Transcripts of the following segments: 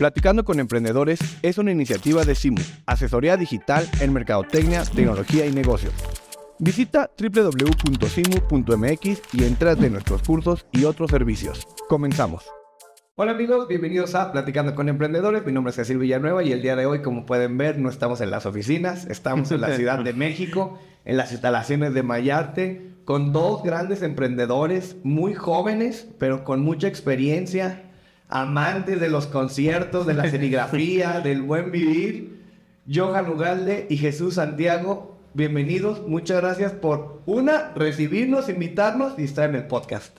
Platicando con Emprendedores es una iniciativa de CIMU, asesoría digital en mercadotecnia, tecnología y negocios. Visita www.simu.mx y entra de nuestros cursos y otros servicios. Comenzamos. Hola amigos, bienvenidos a Platicando con Emprendedores. Mi nombre es Cecil Villanueva y el día de hoy, como pueden ver, no estamos en las oficinas, estamos en la Ciudad de México, en las instalaciones de Mayarte, con dos grandes emprendedores muy jóvenes, pero con mucha experiencia, amantes de los conciertos, de la serigrafía, del buen vivir. Johan Ugalde y Jesús Santiago, bienvenidos. Muchas gracias por, una, recibirnos, invitarnos y estar en el podcast.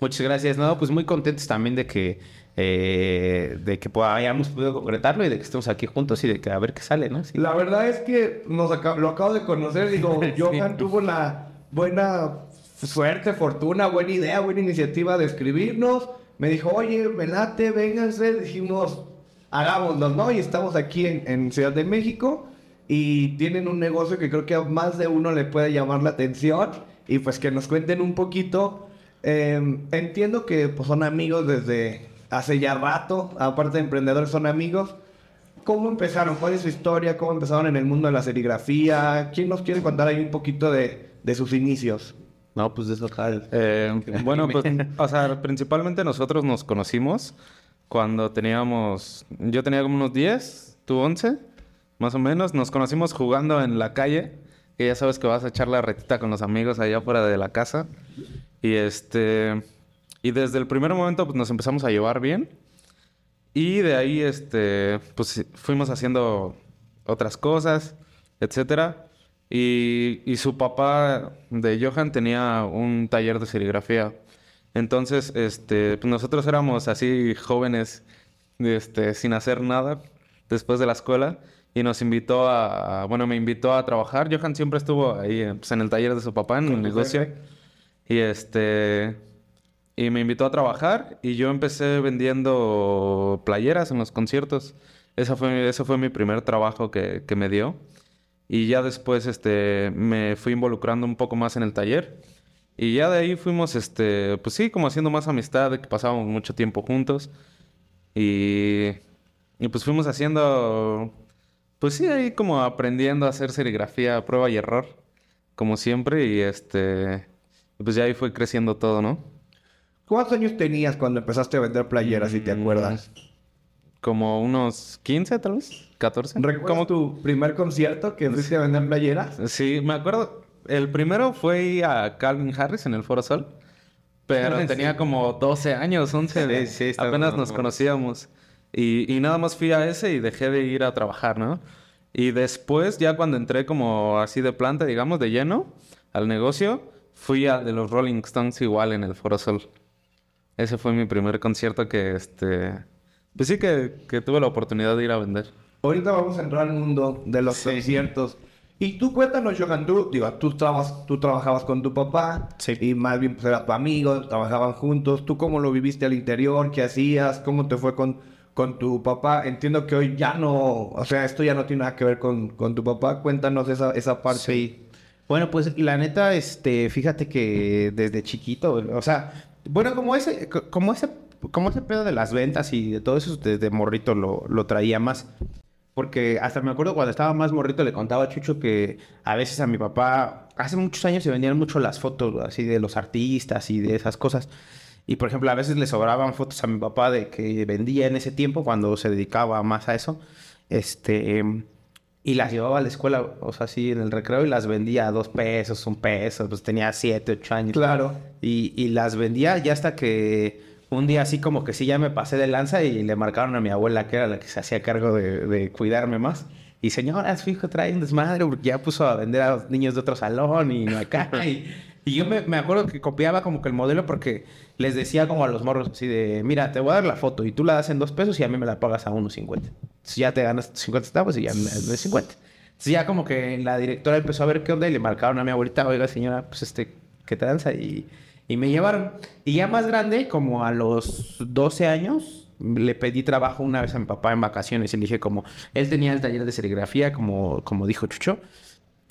Muchas gracias. No, pues muy contentos también de que, eh, de que hayamos podido concretarlo y de que estemos aquí juntos y de que a ver qué sale, ¿no? La verdad es que nos lo acabo de conocer. Digo, Johan tuvo la buena suerte, fortuna, buena idea, buena iniciativa de escribirnos. Me dijo, oye, velate, vénganse. Dijimos, hagámoslo, ¿no? Y estamos aquí en, en Ciudad de México y tienen un negocio que creo que a más de uno le puede llamar la atención. Y pues que nos cuenten un poquito Em, entiendo que pues, son amigos desde hace ya rato, aparte de emprendedores son amigos. ¿Cómo empezaron? ¿Cuál es su historia? ¿Cómo empezaron en el mundo de la serigrafía? ¿Quién nos quiere contar ahí un poquito de, de sus inicios? No, pues de eso eh, bueno, pues, o sea, principalmente nosotros nos conocimos cuando teníamos, yo tenía como unos 10, tú 11, más o menos. Nos conocimos jugando en la calle, que ya sabes que vas a echar la retita con los amigos allá fuera de la casa. Y este. Y desde el primer momento pues, nos empezamos a llevar bien. Y de ahí, este, pues fuimos haciendo otras cosas, etcétera. Y, y, su papá de Johan tenía un taller de serigrafía. Entonces, este, pues nosotros éramos así jóvenes, este, sin hacer nada después de la escuela. Y nos invitó a, bueno, me invitó a trabajar. Johan siempre estuvo ahí pues, en el taller de su papá, en el negocio. Y este. Y me invitó a trabajar y yo empecé vendiendo playeras en los conciertos. Esa fue, ese fue mi primer trabajo que, que, me dio. Y ya después este, me fui involucrando un poco más en el taller. Y ya de ahí fuimos, este, pues sí, como haciendo más amistad, que pasábamos mucho tiempo juntos. Y, y pues fuimos haciendo, pues sí, ahí como aprendiendo a hacer serigrafía, prueba y error, como siempre. Y este, pues ya ahí fue creciendo todo, ¿no? ¿Cuántos años tenías cuando empezaste a vender playeras, si te mm, acuerdas? Como unos 15, tal vez, 14. ¿Recuerdas tu primer concierto que fuiste a vender playeras? Sí, me acuerdo. El primero fue a Calvin Harris en el Foro Sol. Pero tenía como 12 años, 11. Sí, sí, apenas nos conocíamos. Y, y nada más fui a ese y dejé de ir a trabajar, ¿no? Y después, ya cuando entré como así de planta, digamos, de lleno al negocio, fui a de los Rolling Stones igual en el Foro Sol. Ese fue mi primer concierto que, este... Pues sí que, que tuve la oportunidad de ir a vender. Ahorita vamos a entrar al mundo de los conciertos. Y tú cuéntanos, Johan, tú, digo, tú, tú trabajabas con tu papá sí. y más bien pues, era tu amigo, trabajaban juntos. ¿Tú cómo lo viviste al interior? ¿Qué hacías? ¿Cómo te fue con, con tu papá? Entiendo que hoy ya no, o sea, esto ya no tiene nada que ver con, con tu papá. Cuéntanos esa, esa parte. Sí. Bueno, pues la neta, este, fíjate que desde chiquito, o sea, bueno, como ese, como ese, como ese pedo de las ventas y de todo eso desde morrito lo, lo traía más. Porque hasta me acuerdo cuando estaba más morrito le contaba a Chucho que a veces a mi papá, hace muchos años se vendían mucho las fotos así de los artistas y de esas cosas. Y por ejemplo, a veces le sobraban fotos a mi papá de que vendía en ese tiempo cuando se dedicaba más a eso. Este, y las llevaba a la escuela, o sea, así en el recreo y las vendía a dos pesos, un peso, pues tenía siete, ocho años. Claro. Y, y las vendía ya hasta que un día así como que sí ya me pasé de lanza y le marcaron a mi abuela, que era la que se hacía cargo de, de cuidarme más. Y señora, su hijo trae un desmadre porque ya puso a vender a los niños de otro salón y no acá. y, y yo me, me, acuerdo que copiaba como que el modelo porque les decía como a los morros así de, mira, te voy a dar la foto y tú la das en dos pesos y a mí me la pagas a unos cincuenta si ya te ganas 50 centavos y ya me das 50. Entonces ya como que la directora empezó a ver qué onda y le marcaron a mi abuelita, oiga señora, pues este, ¿qué te danza? Y, y me llevaron. Y ya más grande, como a los 12 años, le pedí trabajo una vez a mi papá en vacaciones y le dije como, él tenía el taller de serigrafía, como, como dijo Chucho.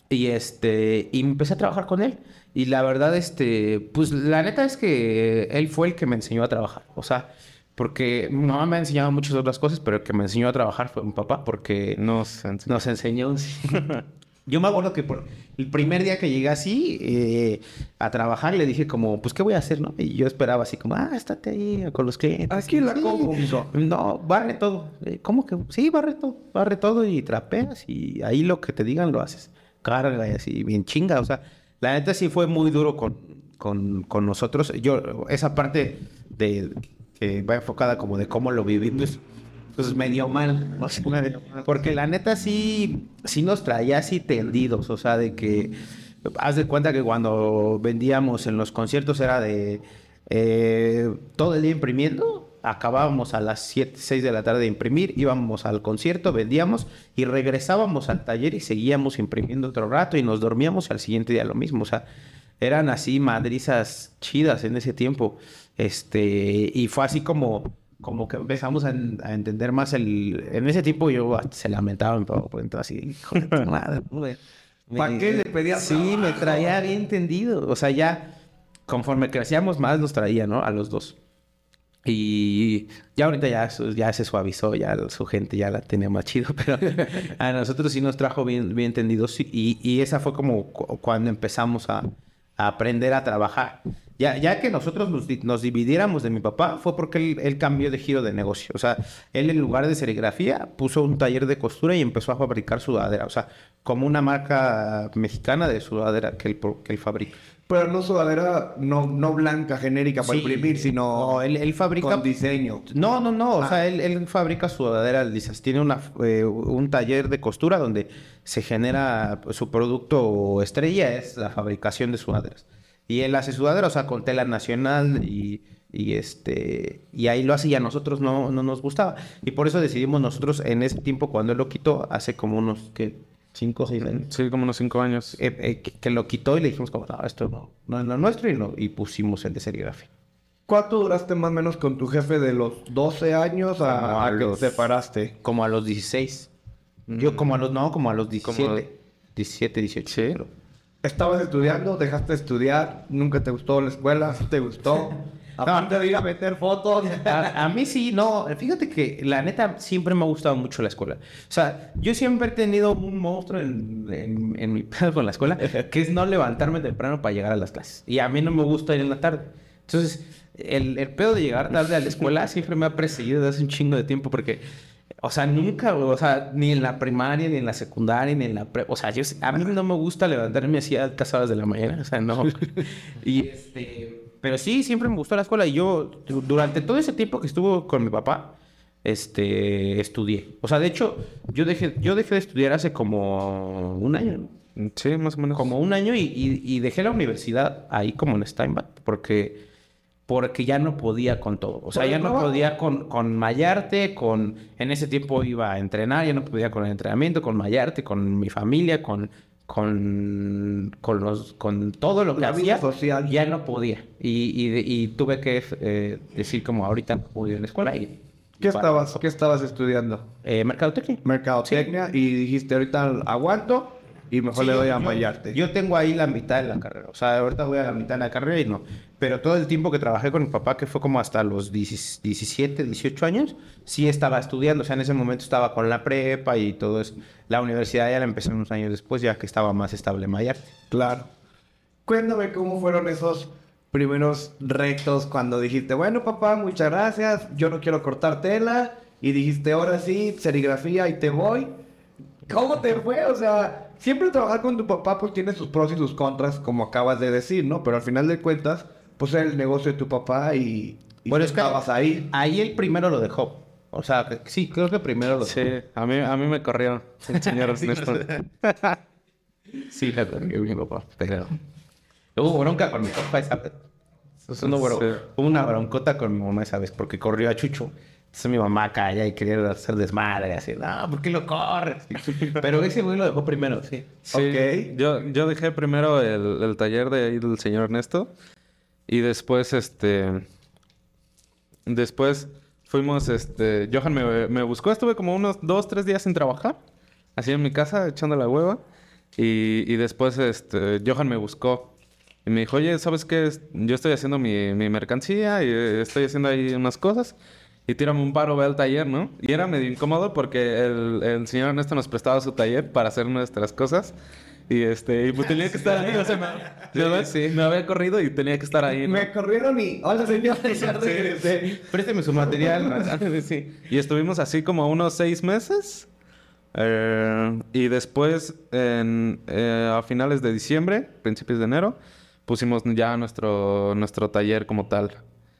Y este, y empecé a trabajar con él. Y la verdad, este, pues la neta es que él fue el que me enseñó a trabajar. O sea, Porque mi mamá me ha enseñado muchas otras cosas, pero el que me enseñó a trabajar fue mi papá, porque Nos, nos enseñó. Yo me acuerdo que por el primer día que llegué así eh, a trabajar, le dije como, pues, ¿qué voy a hacer, no? Y yo esperaba así como, ah, estate ahí con los clientes. Aquí la Sí. No, barre todo. ¿Cómo que? Sí, barre todo. Barre todo y trapeas y ahí lo que te digan lo haces. Carga y así, bien chinga. O sea, la neta sí fue muy duro con, con, con nosotros. Yo, esa parte de que va enfocada como de cómo lo viví, pues, pues me dio mal. O sea, porque la neta sí, sí nos traía así tendidos. O sea, de que haz de cuenta que cuando vendíamos en los conciertos era de eh, todo el día imprimiendo. Acabábamos a las 7, 6 de la tarde de imprimir, íbamos al concierto, vendíamos y regresábamos al taller y seguíamos imprimiendo otro rato y nos dormíamos al siguiente día lo mismo. O sea, eran así madrizas chidas en ese tiempo. Este, y fue así como, como que empezamos a, en- a entender más el... En ese tiempo yo hasta se lamentaba pues, entonces así, hijo de tu madre, güey. ¿Pa' Me- qué le pedías Sí, me traía bien tendido. O sea, ya conforme crecíamos más nos traía, ¿no? A los dos. Y ya ahorita ya, ya se suavizó, ya su gente ya la tenía más chido, pero a nosotros sí nos trajo bien, bien tendidos y, y esa fue como cu- cuando empezamos a, a aprender a trabajar. Ya, ya que nosotros nos, nos dividiéramos de mi papá, fue porque él, él cambió de giro de negocio. O sea, él en lugar de serigrafía puso un taller de costura y empezó a fabricar sudadera. O sea, como una marca mexicana de sudadera que él, pro- que él fabrica. Pero no sudadera, no, no blanca, genérica para Sí. imprimir, sino No, él, él fabrica... con diseño. No, no, no. O Ah. sea, él, él fabrica sudaderas lisas. Tiene una, eh, un taller de costura donde se genera pues, su producto estrella, es la fabricación de sudaderas. Y él hace sudaderas, o sea, con tela nacional y, y este y ahí lo hace y a nosotros no, no nos gustaba. Y por eso decidimos nosotros en ese tiempo, cuando él lo quitó, hace como unos, ¿qué? Cinco o seis años. Sí, como unos cinco años. eh, eh, que, que lo quitó y le dijimos como, no, esto no, no es lo nuestro y, lo- y pusimos el de serigrafía. ¿Cuánto duraste más o menos con tu jefe de los 12 años a, a a que los- te separaste? Como a los 16. Yo como a los, no, como a los 17. Como- 17, 18. Sí. creo. ¿Estabas estudiando? ¿Dejaste de estudiar? ¿Nunca te gustó la escuela? ¿Sí te gustó? Aparte de ir a meter fotos. A, a mí sí, no. Fíjate que la neta siempre me ha gustado mucho la escuela. O sea, yo siempre he tenido un monstruo en, en- en mi pedo con la escuela, que es no levantarme temprano para llegar a las clases. Y a mí no me gusta ir en la tarde. Entonces, el, el pedo de llegar tarde a la escuela siempre me ha perseguido desde hace un chingo de tiempo porque... O sea, nunca, o sea, ni en la primaria, ni en la secundaria, ni en la pre... O sea, yo, a mí no me gusta levantarme así a altas horas de la mañana, o sea, no. y este... Pero sí, siempre me gustó la escuela y yo, du- durante todo ese tiempo que estuvo con mi papá, este, estudié. O sea, de hecho, yo dejé, yo dejé de estudiar hace como un año, ¿no? Sí, más o menos. como un año y, y- y dejé la universidad ahí como en Steinbach porque porque ya no podía con todo. O sea, ¿Por el ya no podía con, con Mayarte, con... En ese tiempo iba a entrenar, ya no podía con el entrenamiento, con Mayarte, con mi familia, con... Con, con, los, con todo lo que La vida hacía, social. ya no podía. Y, y- y tuve que eh, decir como ahorita no puedo ir a la escuela. Y, ¿Qué estabas, ¿Qué estabas estudiando? Eh, mercadotecnia. Mercadotecnia. Y dijiste, ahorita aguanto y mejor Sí, le doy a yo- Mayarte. Yo tengo ahí la mitad de la carrera. O sea, ahorita voy a la mitad de la carrera y no. Pero todo el tiempo que trabajé con mi papá, que fue como hasta los 10 17, 18 años, sí estaba estudiando. O sea, en ese momento estaba con la prepa y todo eso. La universidad ya la empecé unos años después, ya que estaba más estable Mayarte. Claro. Cuéntame cómo fueron esos primeros retos cuando dijiste, bueno papá, muchas gracias, yo no quiero cortar tela. Y dijiste, ahora sí, serigrafía y te voy. ¿Cómo te fue? O sea, siempre trabajar con tu papá pues tiene sus pros y sus contras, como acabas de decir, ¿no? Pero al final de cuentas, pues era el negocio de tu papá y, y Bueno, tú es que- estabas ahí. Ahí él primero lo dejó. O sea, que- sí, creo que primero lo dejó. Sí, a mí, a mí me corrió el señor Ernesto. Sí, la corrió mi papá, pero... Hubo bronca con mi papá esa vez. Sí. Hubo una broncota con mi mamá esa vez porque corrió a Chucho. Entonces mi mamá calla y quería hacer desmadre, así, no, ¿por qué lo corres? Pero ese güey lo dejó primero, sí. Sí, Ok. Yo, yo dejé primero el, el taller de ahí del señor Ernesto. Y después, este. Después fuimos, este. Johan me, me buscó. Estuve como unos dos, tres días sin trabajar. Así en mi casa, echando la hueva. Y, y después, este. Johan me buscó. Y me dijo, oye, ¿sabes qué? Yo estoy haciendo mi, mi mercancía y eh, estoy haciendo ahí unas cosas. Y tírame un paro, ve al taller, ¿no? Y era medio incómodo porque el, el señor Ernesto nos prestaba su taller para hacer nuestras cosas. Y este, y pues tenía que estar ahí, o sea, me, me había corrido y tenía que estar ahí. ¿no? Me corrieron y... Hola, señor. Ya regresé. Présteme su material. sí. Y estuvimos así como unos seis meses. Eh, y después, en, eh, a finales de diciembre, principios de enero, pusimos ya nuestro, nuestro taller como tal.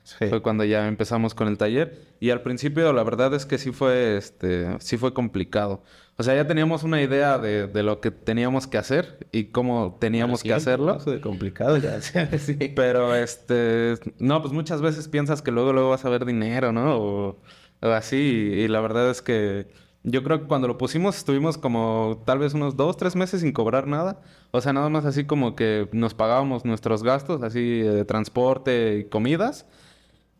Sí. Fue cuando ya empezamos con el taller. Y al principio la verdad es que sí fue, este, sí fue complicado. O sea, ya teníamos una idea de, de lo que teníamos que hacer y cómo teníamos que hacerlo. Eso de complicado ya. sí. Pero este, no, pues muchas veces piensas que luego luego vas a ver dinero, ¿no? O, o así. Y, y la verdad es que yo creo que cuando lo pusimos estuvimos como tal vez unos dos, tres meses sin cobrar nada. O sea, nada más así como que nos pagábamos nuestros gastos, así de transporte y comidas.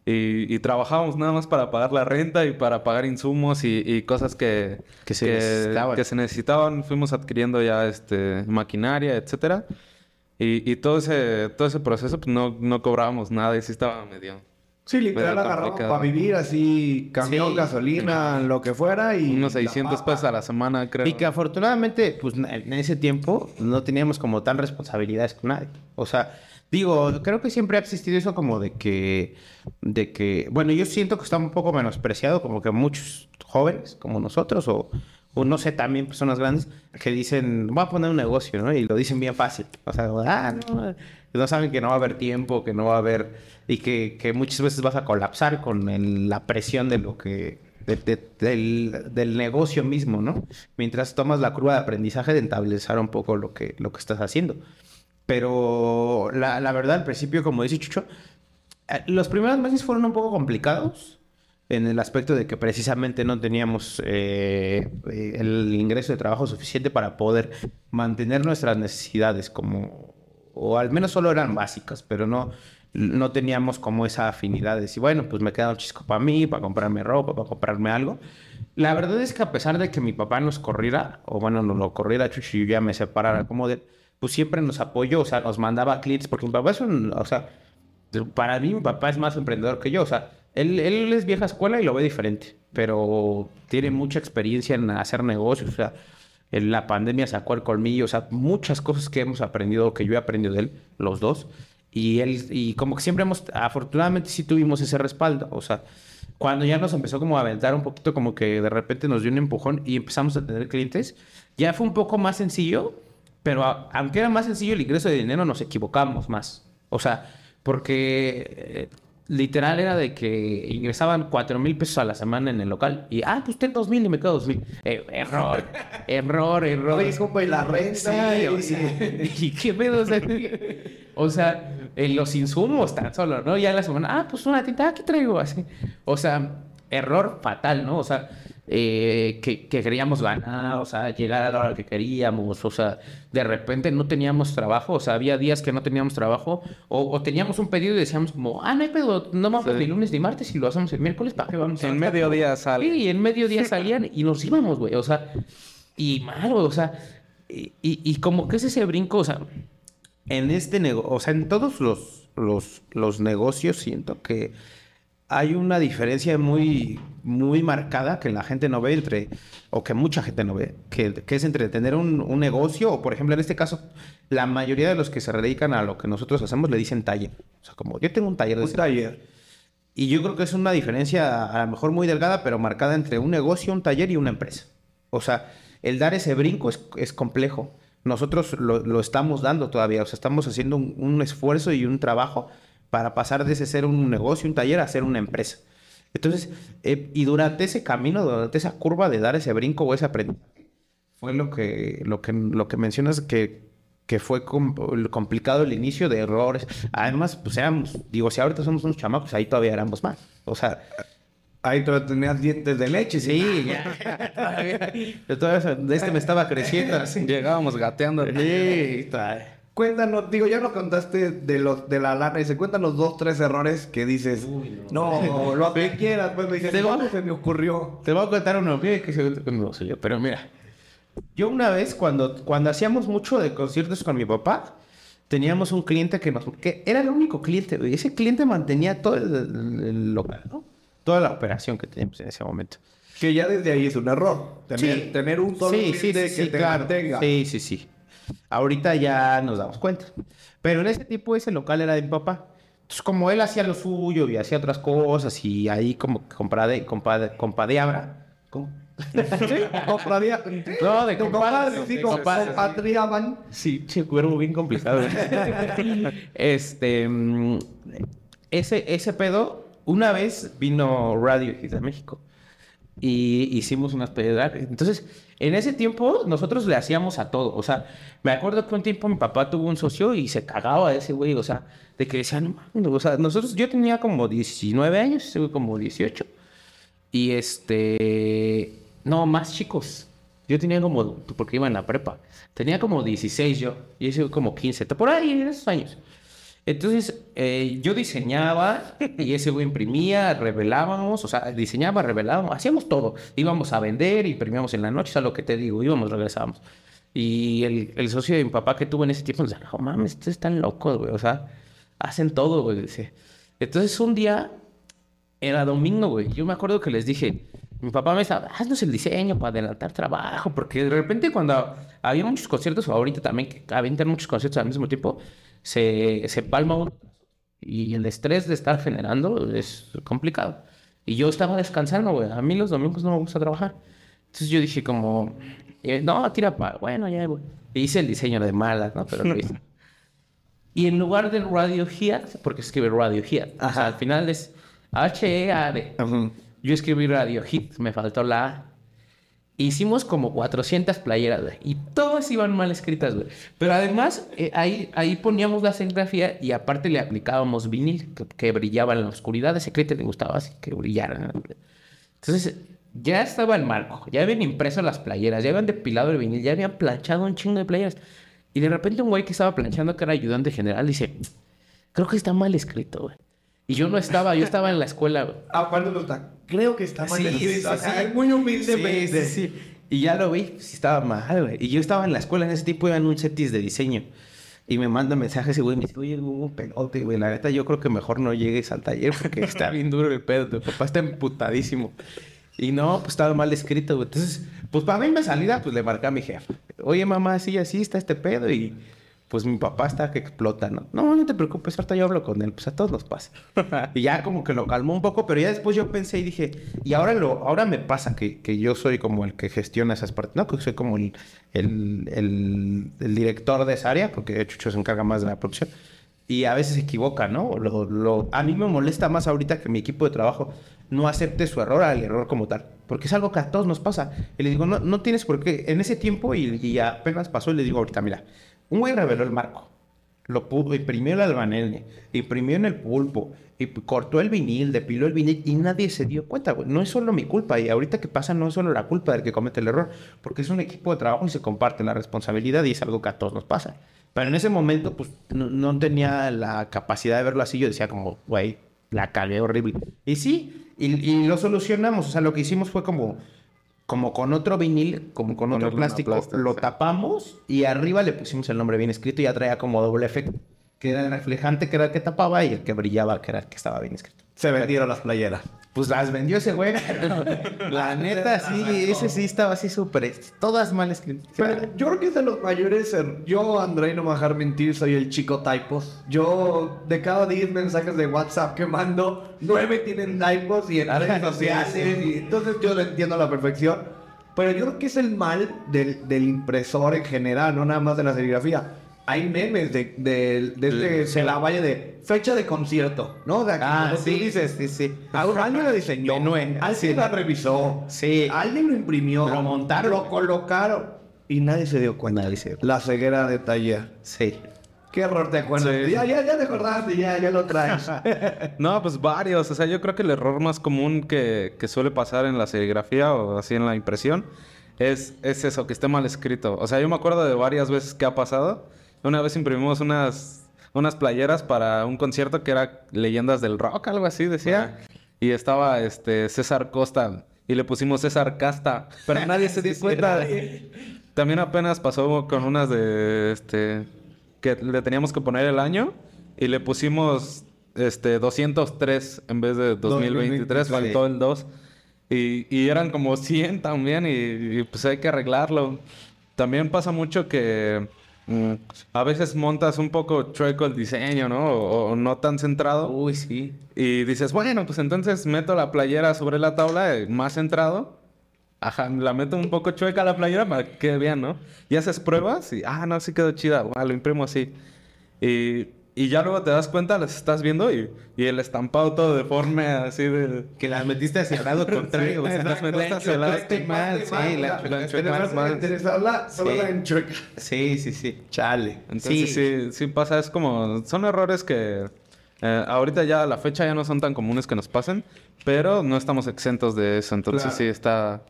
Y, y trabajábamos nada más para pagar la renta y para pagar insumos y, y cosas que, Que se necesitaban. que se necesitaban. Fuimos adquiriendo ya este, maquinaria, etcétera. Y, y todo ese todo ese proceso pues no, no cobrábamos nada y sí estaba medio... Sí, literal agarramos para vivir así, camión, Sí. gasolina, lo que fuera y... Unos la 600 papa. pesos a la semana, creo. Y que afortunadamente, pues en ese tiempo no teníamos como tan responsabilidades con nadie. O sea, digo, creo que siempre ha existido eso como de que, de que, bueno, yo siento que está un poco menospreciado, como que muchos jóvenes como nosotros o, o no sé, también personas grandes que dicen, voy a poner un negocio, ¿no? Y lo dicen bien fácil. O sea, ah, no, no saben que no va a haber tiempo, que no va a haber, y que, que muchas veces vas a colapsar con el- la presión de lo que, de- de- del, del negocio mismo, ¿no? Mientras tomas la curva de aprendizaje de estabilizar un poco lo que, lo que estás haciendo. Pero la, la verdad, al principio, como dice Chucho, eh, los primeros meses fueron un poco complicados en el aspecto de que precisamente no teníamos eh, eh, el ingreso de trabajo suficiente para poder mantener nuestras necesidades como, o al menos solo eran básicas, pero no, no teníamos como esa afinidad de decir, bueno, pues me queda un chisco para mí, para comprarme ropa, para comprarme algo. La verdad es que a pesar de que mi papá nos corriera, o bueno, nos lo corriera Chucho y yo ya me separara como de pues siempre nos apoyó, o sea, nos mandaba clientes, porque mi papá es un, o sea, para mí mi papá es más emprendedor que yo, o sea, él, él es vieja escuela y lo ve diferente, pero tiene mucha experiencia en hacer negocios, o sea, en la pandemia sacó el colmillo, o sea, muchas cosas que hemos aprendido, que yo he aprendido de él, los dos, y él, y como que siempre hemos, afortunadamente sí tuvimos ese respaldo, o sea, cuando ya nos empezó como a aventar un poquito, como que de repente nos dio un empujón y empezamos a tener clientes, ya fue un poco más sencillo, pero a- aunque era más sencillo el ingreso de dinero, nos equivocamos más. O sea, porque eh, literal era de que ingresaban cuatro mil pesos a la semana en el local y, ah, pues ten dos mil y me quedo dos mil. Eh, error, error, error. Oye, compa, y la renta, Sí, y- o sea, ¿y qué pedo? O sea, o sea, en los insumos tan solo, ¿no? Ya en la semana, ah, pues una tinta, aquí traigo, así. O sea, error fatal, ¿no? O sea, eh, que, que queríamos ganar, o sea, llegar a la hora que queríamos, o sea, de repente no teníamos trabajo, o sea, había días que no teníamos trabajo, o, o teníamos un pedido y decíamos como, ah, no hay pedo, no vamos Sí. ni lunes ni martes y lo hacemos el miércoles, ¿para qué vamos a En gastar?" mediodía sale. Sí, y en mediodía salían y nos íbamos, güey. O sea, y mal, güey. O sea, y, y- y como que es ese brinco, o sea, en este negocio, o sea, en todos los, los, los negocios siento que hay una diferencia muy, muy marcada que la gente no ve entre, o que mucha gente no ve, que, que es entre tener un, un negocio, o por ejemplo, en este caso, la mayoría de los que se dedican a lo que nosotros hacemos le dicen taller. O sea, como yo tengo un taller de Un taller. Y yo creo que es una diferencia a lo mejor muy delgada, pero marcada entre un negocio, un taller y una empresa. O sea, el dar ese brinco es, es complejo. Nosotros lo, lo estamos dando todavía, o sea, estamos haciendo un, un esfuerzo y un trabajo para pasar de ese ser un negocio, un taller, a ser una empresa. Entonces, eh, y durante ese camino, durante esa curva de dar ese brinco o ese aprendizaje, fue lo que, lo que, lo que mencionas que, que fue com- complicado el inicio de errores. Además, pues éramos, digo, si ahorita somos unos chamacos, ahí todavía éramos más. O sea, Ahí todavía tenías dientes de leche, sí. ya. todavía, yo todavía este me estaba creciendo así. Llegábamos gateando. Sí, todavía. Cuéntanos, digo, ya nos contaste de los de la lana, dice, cuéntanos dos, tres errores que dices, no, lo que quieras, pues me dices, Te ¿cómo voy- se me ocurrió? Te voy a contar uno que que se no pero mira. Yo una vez cuando, cuando hacíamos mucho de conciertos con mi papá, teníamos un cliente que nos que era el único cliente, güey. Ese cliente mantenía todo el, el- el local, ¿no? toda la operación que teníamos en ese momento. Que ya desde ahí es un error. Tener, Sí. tener un solo Sí, sí, cliente sí, que sí, te claro. mantenga. Sí, sí, sí. Ahorita ya nos damos cuenta. Pero en ese tiempo ese local era de mi papá. Entonces, como él hacía lo suyo y hacía otras cosas y ahí como que comprade, compade, compadeabra. ¿Cómo? Compraría- No, de compadre, compadre, sí, de com- compadre. compatriaban. Sí, che, cuervo bien complicado. este, mm, ese, ese pedo, una vez vino Radio de México y hicimos unas pedas. Entonces, en ese tiempo nosotros le hacíamos a todo. O sea, me acuerdo que un tiempo mi papá tuvo un socio y se cagaba de ese güey. O sea, de que decía, no mames, o sea, nosotros, yo tenía como 19 años, como 18. Y este, no, más chicos. Yo tenía como, porque iba en la prepa, tenía como 16 yo, y ese como 15, por ahí en esos años. Entonces, eh, yo diseñaba y ese güey imprimía, revelábamos, o sea, diseñaba, revelábamos, hacíamos todo. Íbamos a vender, imprimíamos en la noche, o sea, lo que te digo, íbamos, regresábamos. Y el, el socio de mi papá que tuvo en ese tiempo nos decía, no mames, estos están locos, güey, o sea, hacen todo, güey. dice. Entonces, un día, era domingo, güey. Yo me acuerdo que les dije, mi papá me estaba, haznos el diseño para adelantar trabajo, porque de repente cuando había muchos conciertos, ahorita también que avientan muchos conciertos al mismo tiempo, se, se palma uno. Y el estrés de estar generando es complicado. Y yo estaba descansando, güey. A mí los domingos no me gusta trabajar. Entonces yo dije como, eh, no, tira para, bueno, ya, güey. E hice el diseño de malas, ¿no? Pero lo hice. Y en lugar del Radio Heat, porque escribe Radio Heat, o sea, al final es H-E-A-D. Yo escribí Radio Hit, me faltó la A. Hicimos como 400 playeras, güey. Y todas iban mal escritas, güey. Pero además, eh, ahí, ahí poníamos la serigrafía y aparte le aplicábamos vinil que, brillaba en la oscuridad. Ese cliente le gustaba así que brillaran. Entonces, ya estaba el marco. Ya habían impreso las playeras, ya habían depilado el vinil, ya habían planchado un chingo de playeras. Y de repente un güey que estaba planchando, que era ayudante general, dice, creo que está mal escrito, güey. Y yo no estaba, yo estaba en la escuela, güey. Ah, ¿cuándo lo está? Creo que está mal Sí, escrito. sí, O sea, sí. Muy humildemente. Sí, sí, sí. Y ya lo vi, sí estaba mal, güey. Y yo estaba en la escuela en ese tipo, iba en un setis de diseño. Y me manda mensajes y güey, me dice, oye, un pelote, güey. La neta, yo creo que mejor no llegues al taller porque está bien duro el pedo. Tu papá está emputadísimo. Y no, pues estaba mal escrito, güey. Entonces, pues para mí me salida, pues le marqué a mi jefa. Oye, mamá, así, así está este pedo. Y pues mi papá está que explota, ¿no? No, no te preocupes, ahorita yo hablo con él. Pues a todos nos pasa. y ya como que lo calmó un poco, pero ya después yo pensé y dije, y ahora lo, ahora me pasa que, que yo soy como el que gestiona esas partes, no, que soy como el, el, el, el director de esa área, porque Chucho se encarga más de la producción. Y a veces se equivoca, ¿no? Lo, lo- a mí me molesta más ahorita que mi equipo de trabajo no acepte su error al error como tal. Porque es algo que a todos nos pasa. Y le digo, no, no tienes por qué. En ese tiempo, y, y apenas pasó, y le digo ahorita, mira, un güey reveló el marco. Lo pudo, imprimió el albanene, imprimió en el pulpo, y cortó el vinil, depiló el vinil y nadie se dio cuenta, güey. No es solo mi culpa y ahorita que pasa no es solo la culpa del que comete el error, porque es un equipo de trabajo y se comparte la responsabilidad y es algo que a todos nos pasa. Pero en ese momento, pues, no, no tenía la capacidad de verlo así. Yo decía como, güey, la cagué horrible. Y sí, y, y lo solucionamos. O sea, lo que hicimos fue como, como con otro vinil, como con otro plástico, lo sí. tapamos y arriba le pusimos el nombre bien escrito y ya traía como doble efecto. Que era el reflejante, que era el que tapaba, y el que brillaba, que era el que estaba bien escrito. Se vendieron las playeras. Pues las vendió ese güey. La neta, sí, ese sí estaba así súper. Todas mal escritas. Pero yo creo que es de los mayores. er- Yo, André, no me voy a dejar mentir, soy el chico typos. Yo, de cada 10 mensajes de WhatsApp que mando, 9 tienen typos y en redes sociales. y entonces yo lo entiendo a la perfección. Pero yo creo que es el mal del, del impresor en general, no nada más de la serigrafía. Hay memes de, de, de este, se la vaya de fecha de concierto, ¿no? De aquí, Ah, tú sí, dices, sí, sí. Alguien la diseñó, Menue. alguien Sí. la revisó, Sí. alguien lo imprimió, Lo montaron. lo colocaron y nadie se dio cuenta. Nadie se dio La ceguera de taller. Sí. Qué error te acuerdas. Sí. Ya, ya, ya te acordaste, ya, ya lo traes. No, pues varios. O sea, yo creo que el error más común que, que suele pasar en la serigrafía o así en la impresión es, es eso, que esté mal escrito. O sea, yo me acuerdo de varias veces que ha pasado. Una vez imprimimos unas, unas playeras para un concierto que era Leyendas del Rock, algo así decía. Y estaba este César Costa y le pusimos César Casta, pero nadie se dio cuenta. También apenas pasó con unas de este que le teníamos que poner el año y le pusimos este, 203 en vez de 2023, 2023, faltó el 2. Y, y eran como 100 también y, y, pues hay que arreglarlo. También pasa mucho que mm, a veces montas un poco chueco el diseño, ¿no? O, o no tan centrado. Uy, sí. Y dices, bueno, pues entonces meto la playera sobre la tabla eh, más centrado. Ajá, la meto un poco chueca la playera para que quede bien, ¿no? Y haces pruebas y, ah, no, sí quedó chida. Bueno, lo imprimo así. Y, y ya luego te das cuenta, las estás viendo y, y el estampado todo deforme, así de... Que las metiste hacia el lado contrario. o sea, las metiste hacia el lado. enchuecaste mal, sí, la la enchucaste enchuecaste mal. mal. interesarla, solo Sí. la enchueca. Sí, sí, sí. Chale. Entonces sí. sí, pasa, es como, son errores que eh, ahorita ya a la fecha ya no son tan comunes que nos pasen, pero no estamos exentos de eso, entonces Claro. sí está...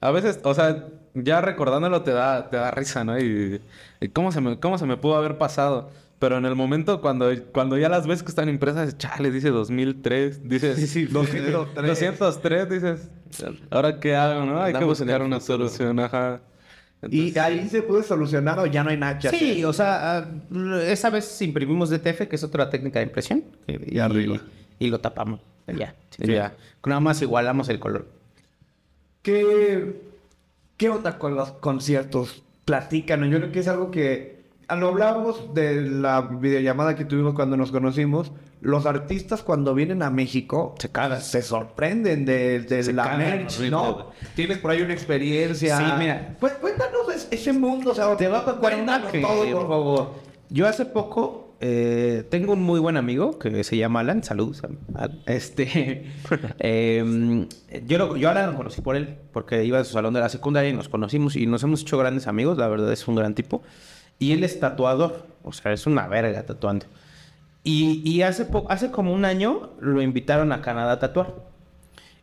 A veces, o sea, ya recordándolo te da, te da risa, ¿no? Y, y cómo, se me, cómo se me pudo haber pasado. Pero en el momento cuando, cuando ya las ves que están impresas, chale, dice 2003, dices... Sí, sí, 203. 203, dices, ¿ahora qué hago, no? Hay que Andamos buscar una solución, ajá. Y ahí se pudo solucionar o ya no hay nada que Sí, o sea, ah, esa vez imprimimos DTF, que es otra técnica de impresión. Y arriba. Y lo tapamos. Ya. Ya. Nada más igualamos el color. ¿Qué, ¿Qué onda con los conciertos? Platícanos. Yo creo que es algo que... Lo hablábamos de la videollamada que tuvimos cuando nos conocimos. Los artistas cuando vienen a México Se cagan. se sorprenden de, de Se la cagan merch, ¿no? Tienes por ahí una experiencia. Sí, mira. Pues cuéntanos es- ese mundo, o sea, Te voy a cuéntanos que, todo, por favor. Yo hace poco eh, tengo un muy buen amigo que se llama Alan. Saludos. Alan. Este, eh, yo, lo, yo a Alan lo conocí por él, porque iba a su salón de la secundaria y nos conocimos y nos hemos hecho grandes amigos. La verdad es un gran tipo. Y él es tatuador, o sea, es una verga tatuando. Y, y hace, hace como un año lo invitaron a Canadá a tatuar.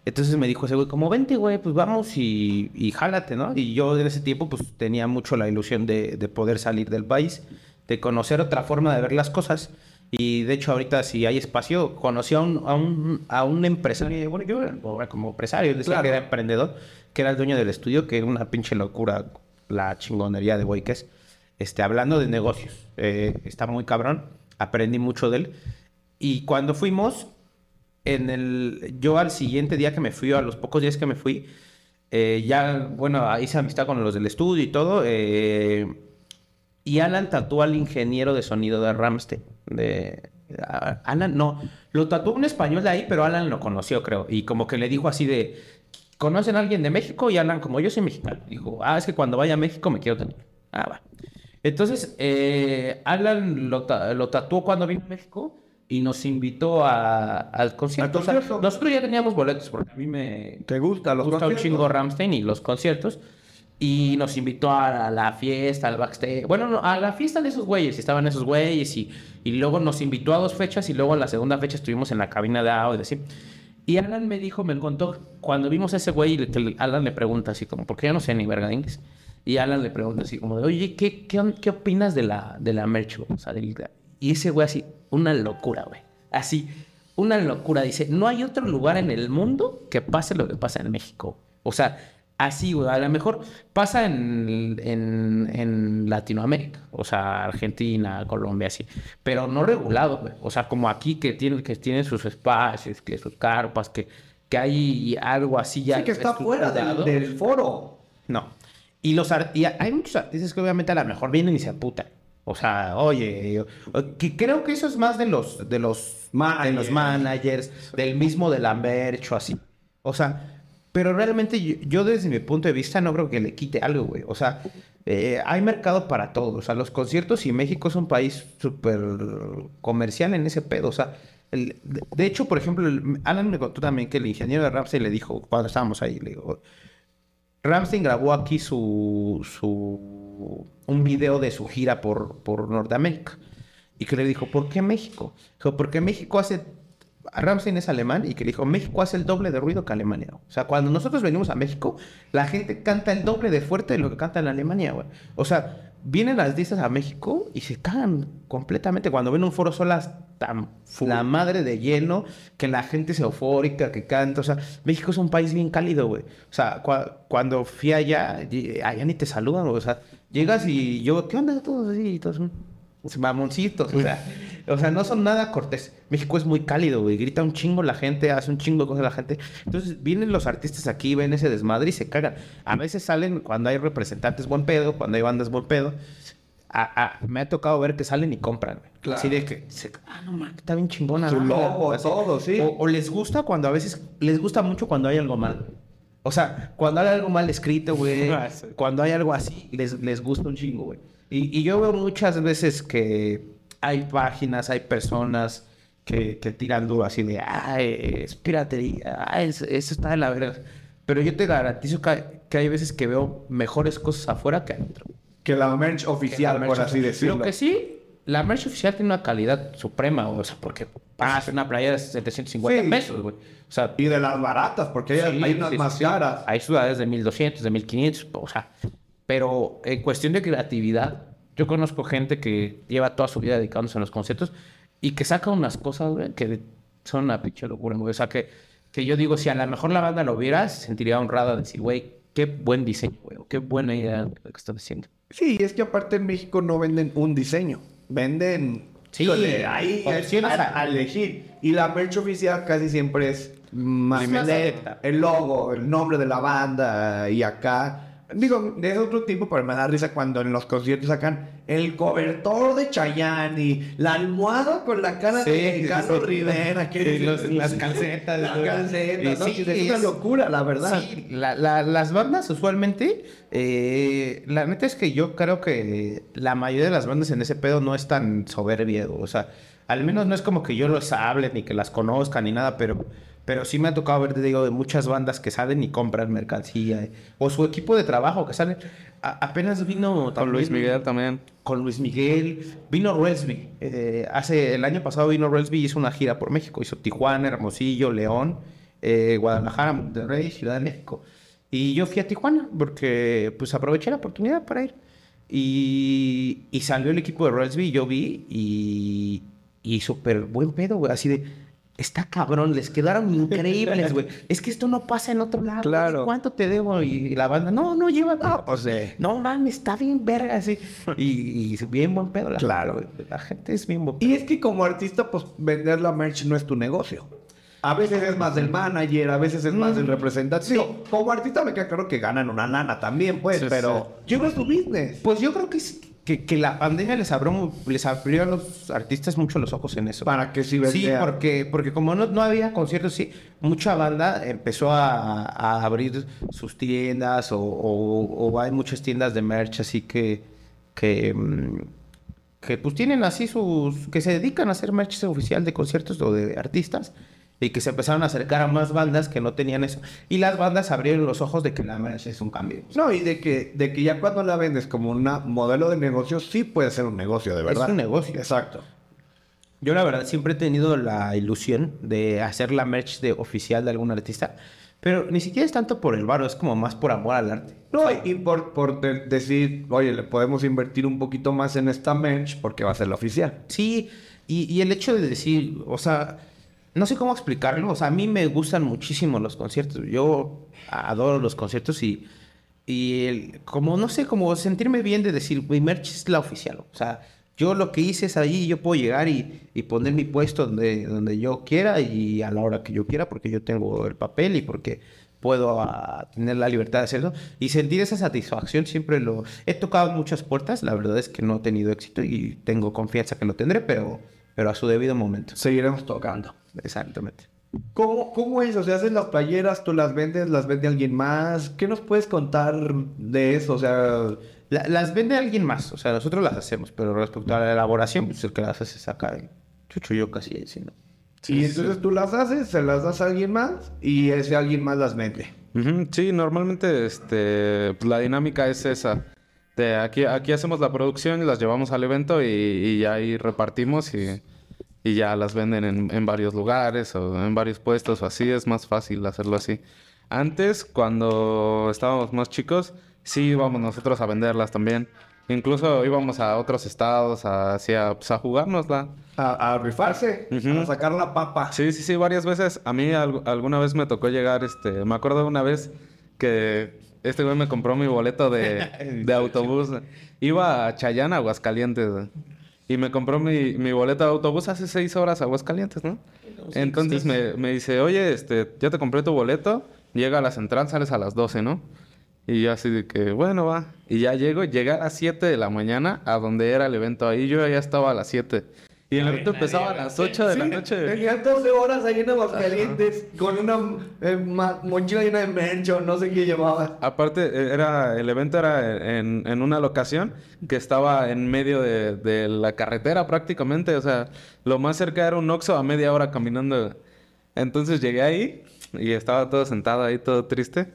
Entonces me dijo ese güey, como vente, güey, pues vamos y, y jálate, ¿no? Y yo en ese tiempo, pues tenía mucho la ilusión de, de poder salir del país, de conocer otra forma de ver las cosas. Y de hecho, ahorita, si hay espacio, conocí a un, a un, a un empresario, bueno, yo era como empresario, decía Claro. que era emprendedor, que era el dueño del estudio, que era una pinche locura, la chingonería de güey que es. Este, hablando de negocios, eh, muy cabrón, aprendí mucho de él. Y cuando fuimos, en el, yo al siguiente día que me fui, a los pocos días que me fui, eh, ya, bueno, hice amistad con los del estudio y todo. eh, y Alan tatuó al ingeniero de sonido de Ramstein. De, Alan, no, lo tatuó un español de ahí, pero Alan lo conoció, creo. Y como que le dijo así de, ¿conocen a alguien de México? Y Alan, como yo soy mexicano, dijo, ah, es que cuando vaya a México me quiero tatuar. Ah, va. Entonces, eh, Alan lo, lo tatuó cuando vino a México y nos invitó a- al concierto. O sea, nosotros ya teníamos boletos porque a mí me ¿Te gusta los gusta un chingo Ramstein y los conciertos. Y nos invitó a la fiesta, al backstage. Bueno, no, a la fiesta de esos güeyes. y Estaban esos güeyes y, y luego nos invitó a dos fechas y luego en la segunda fecha estuvimos en la cabina de audio. Así. Y Alan me dijo, me contó, cuando vimos a ese güey, Alan le pregunta así como, porque yo no sé ni verga de inglés. Y Alan le pregunta así como, de, oye, ¿qué, qué, qué opinas de la, de la merch? güey?" O sea, del- y ese güey así, una locura, güey. Así, una locura. Dice, no hay otro lugar en el mundo que pase lo que pasa en México. O sea, así, güey. A lo mejor pasa en, en, en Latinoamérica. O sea, Argentina, Colombia, así. Pero no regulado, güey. O sea, como aquí que tienen que tienen sus espacios, que sus carpas, que, que hay algo así ya. Sí, que está fuera del, del foro. No. Y los y hay muchos artistas que obviamente a lo mejor vienen y se aputan. O sea, oye, yo- que creo que eso es más de los de los de los managers, del mismo de la merch o así. O sea, pero realmente yo, yo desde mi punto de vista no creo que le quite algo, güey. O sea, eh, hay mercado para todos. O sea, los conciertos y México es un país súper comercial en ese pedo. O sea, el- de, de hecho, por ejemplo, el- Alan me contó también que el ingeniero de Ramsey le dijo, cuando estábamos ahí, le dijo, Ramstein grabó aquí su, su un video de su gira por, por Norteamérica. Y que le dijo, ¿por qué México? Dijo, porque México hace... Ramstein es alemán y que le dijo, México hace el doble de ruido que Alemania. O sea, cuando nosotros venimos a México, la gente canta el doble de fuerte de lo que canta en Alemania, güey. O sea, vienen las distas a México y se cagan completamente. Cuando ven un foro solas tan la madre de lleno, que la gente se eufórica, que canta. O sea, México es un país bien cálido, güey. O sea, cua- cuando fui allá, allá ni te saludan, güey. O sea, llegas y yo, ¿qué onda todos así? Todos. Mamoncitos, o sea, o sea, no son nada cortés. México es muy cálido, güey, grita un chingo la gente, hace un chingo de cosas la gente. Entonces, vienen los artistas aquí, ven ese desmadre y se cagan. A veces salen cuando hay representantes buen pedo, cuando hay bandas buen pedo. A- a- me ha tocado ver que salen y compran. Claro. Así de que, se- ah, no mames, está bien chingona. Su logo, todo, sí. O, o les gusta cuando a veces, les gusta mucho cuando hay algo mal. O sea, cuando hay algo mal escrito, güey. Ah. Cuando hay algo así, les, les gusta un chingo, güey. Y, y yo veo muchas veces que hay páginas, hay personas que, tiran duro así de, ay, es piratería, ay, es- eso está de la verga. Pero yo te garantizo que hay, que hay veces que veo mejores cosas afuera que adentro. Que la merch oficial, por así decirlo. Lo que sí, la merch oficial tiene una calidad suprema, o sea, porque pagas una playa de 750 Sí. pesos, güey. O sea, Y de las baratas, porque hay, Sí, hay unas sí, más caras. Hay ciudades de 1200, de 1500, o sea, pero en cuestión de creatividad, yo conozco gente que lleva toda su vida dedicándose a los conciertos y que saca unas cosas, güey, que son una pinche locura, güey. O sea, que, que yo digo, si a lo mejor la banda lo viera, se sentiría honrada de decir, güey, qué buen diseño, güey, o qué buena idea lo que están haciendo. Sí, es que aparte en México no venden un diseño. Venden... Sí, híjole, ahí opciones a, elegir. Y la merch oficial casi siempre es más. El logo, el nombre de la banda y acá... Digo, de otro tipo, pero me da risa cuando en los conciertos sacan el cobertor de Chayanne y la almohada con la cara de Carlos sí. Rivera. Que los- las calcetas, Las calcetas, ¿no? Sí, es una locura, la verdad. La- las bandas usualmente, eh, la neta es que yo creo que la mayoría de las bandas en ese pedo no es tan soberbia, o sea, al menos no es como que yo los hable ni que las conozca ni nada, pero, pero sí me ha tocado ver, te digo, de muchas bandas que salen y compran mercancía, eh, o su equipo de trabajo que salen. A- apenas vino Con Luis también- Miguel también. con Luis Miguel. Vino Relsby. eh, hace el año pasado vino Relsby y hizo una gira por México. Hizo Tijuana, Hermosillo, León, eh, Guadalajara, Monterrey, Ciudad de México. Y yo fui a Tijuana porque pues aproveché la oportunidad para ir. Y, y salió el equipo de Relsby, yo vi y, y súper buen pedo, güey. Así de, está cabrón, les quedaron increíbles, güey. Es que esto no pasa en otro lado. Claro. ¿Cuánto te debo? Y la banda, no, no lleva nada. O sea, No mames, está bien verga así. Y, y bien buen pedo la Claro. La gente es bien buen Y es que como artista, pues vender la merch no es tu negocio. A veces es más del manager, a veces es más del representante. Digo, como artista me queda claro que ganan una lana también, pues, Sí, pero yo no es tu business. Pues yo creo que, que, que la pandemia les abrió, les abrió a los artistas mucho los ojos en eso. Para que si Sí, vendea. porque, porque como no, no había conciertos, sí, mucha banda empezó a, a abrir sus tiendas o, o- o hay muchas tiendas de merch así que, que, mm, que pues tienen así sus, que se dedican a hacer merch oficial de conciertos o de artistas y que se empezaron a acercar a más bandas que no tenían eso. Y las bandas abrieron los ojos de que la merch es un cambio. No, y de que, de que ya cuando la vendes como un modelo de negocio, sí puede ser un negocio, de verdad. Es un negocio. Exacto. Yo la verdad siempre he tenido la ilusión de hacer la merch de oficial de algún artista, pero ni siquiera es tanto por el varo, es como más por amor al arte. No, y por, por de- decir, oye, le podemos invertir un poquito más en esta merch porque va a ser la oficial. Sí, y, y el hecho de decir, o sea, no sé cómo explicarlo, o sea, a mí me gustan muchísimo los conciertos, yo adoro los conciertos y, y el- como, no sé, como sentirme bien de decir, mi merch es la oficial, o sea, yo lo que hice es ahí, yo puedo llegar y, y poner mi puesto donde, donde yo quiera y a la hora que yo quiera porque yo tengo el papel y porque puedo ah, tener la libertad de hacerlo y sentir esa satisfacción siempre lo he tocado muchas puertas la verdad es que no he tenido éxito y tengo confianza que lo tendré pero pero a su debido momento Seguiremos tocando. exactamente ¿Cómo, ¿Cómo es? O sea, haces las playeras, tú las vendes, las vende alguien más. ¿Qué nos puedes contar de eso? O sea, La- las vende alguien más o sea nosotros las hacemos pero respecto a la elaboración pues el que las hace es acá chucho yo casi así no y entonces tú las haces, se las das a alguien más y ese alguien más las vende. Sí, normalmente este, pues, la dinámica es esa. De aquí, aquí hacemos la producción y las llevamos al evento y, y ahí repartimos y, y ya las venden en, en varios lugares o en varios puestos o así. Es más fácil hacerlo así. Antes, cuando estábamos más chicos, sí íbamos nosotros a venderlas también. Incluso íbamos a otros estados a, así a, pues, a jugárnosla. A, a rifarse, a sacar la papa. Sí, sí, sí, varias veces. A mí al- alguna vez me tocó llegar, este, me acuerdo una vez que este güey me compró mi boleto de, de autobús. Iba a Chayán, Aguascalientes. Y me compró mi, mi boleto de autobús hace seis horas a Aguascalientes, ¿no? Entonces Me, me dice, oye, este, ya te compré tu boleto, llega a la central, sales a las 12, ¿no? Y yo así de que, bueno, va. Y ya llego, llegué a las 7 de la mañana a donde era el evento. Ahí yo ya estaba a las 7. Y el evento empezaba a las 8 de la Sí, noche. Tenías 12 horas ahí en Aguascalientes con una eh, mochila llena de merch o no sé qué llevaba. Aparte, eh, era, el evento era en, en una locación que estaba en medio de, de la carretera prácticamente. O sea, lo más cerca era un Oxxo a media hora caminando. Entonces llegué ahí y estaba todo sentado ahí, todo triste.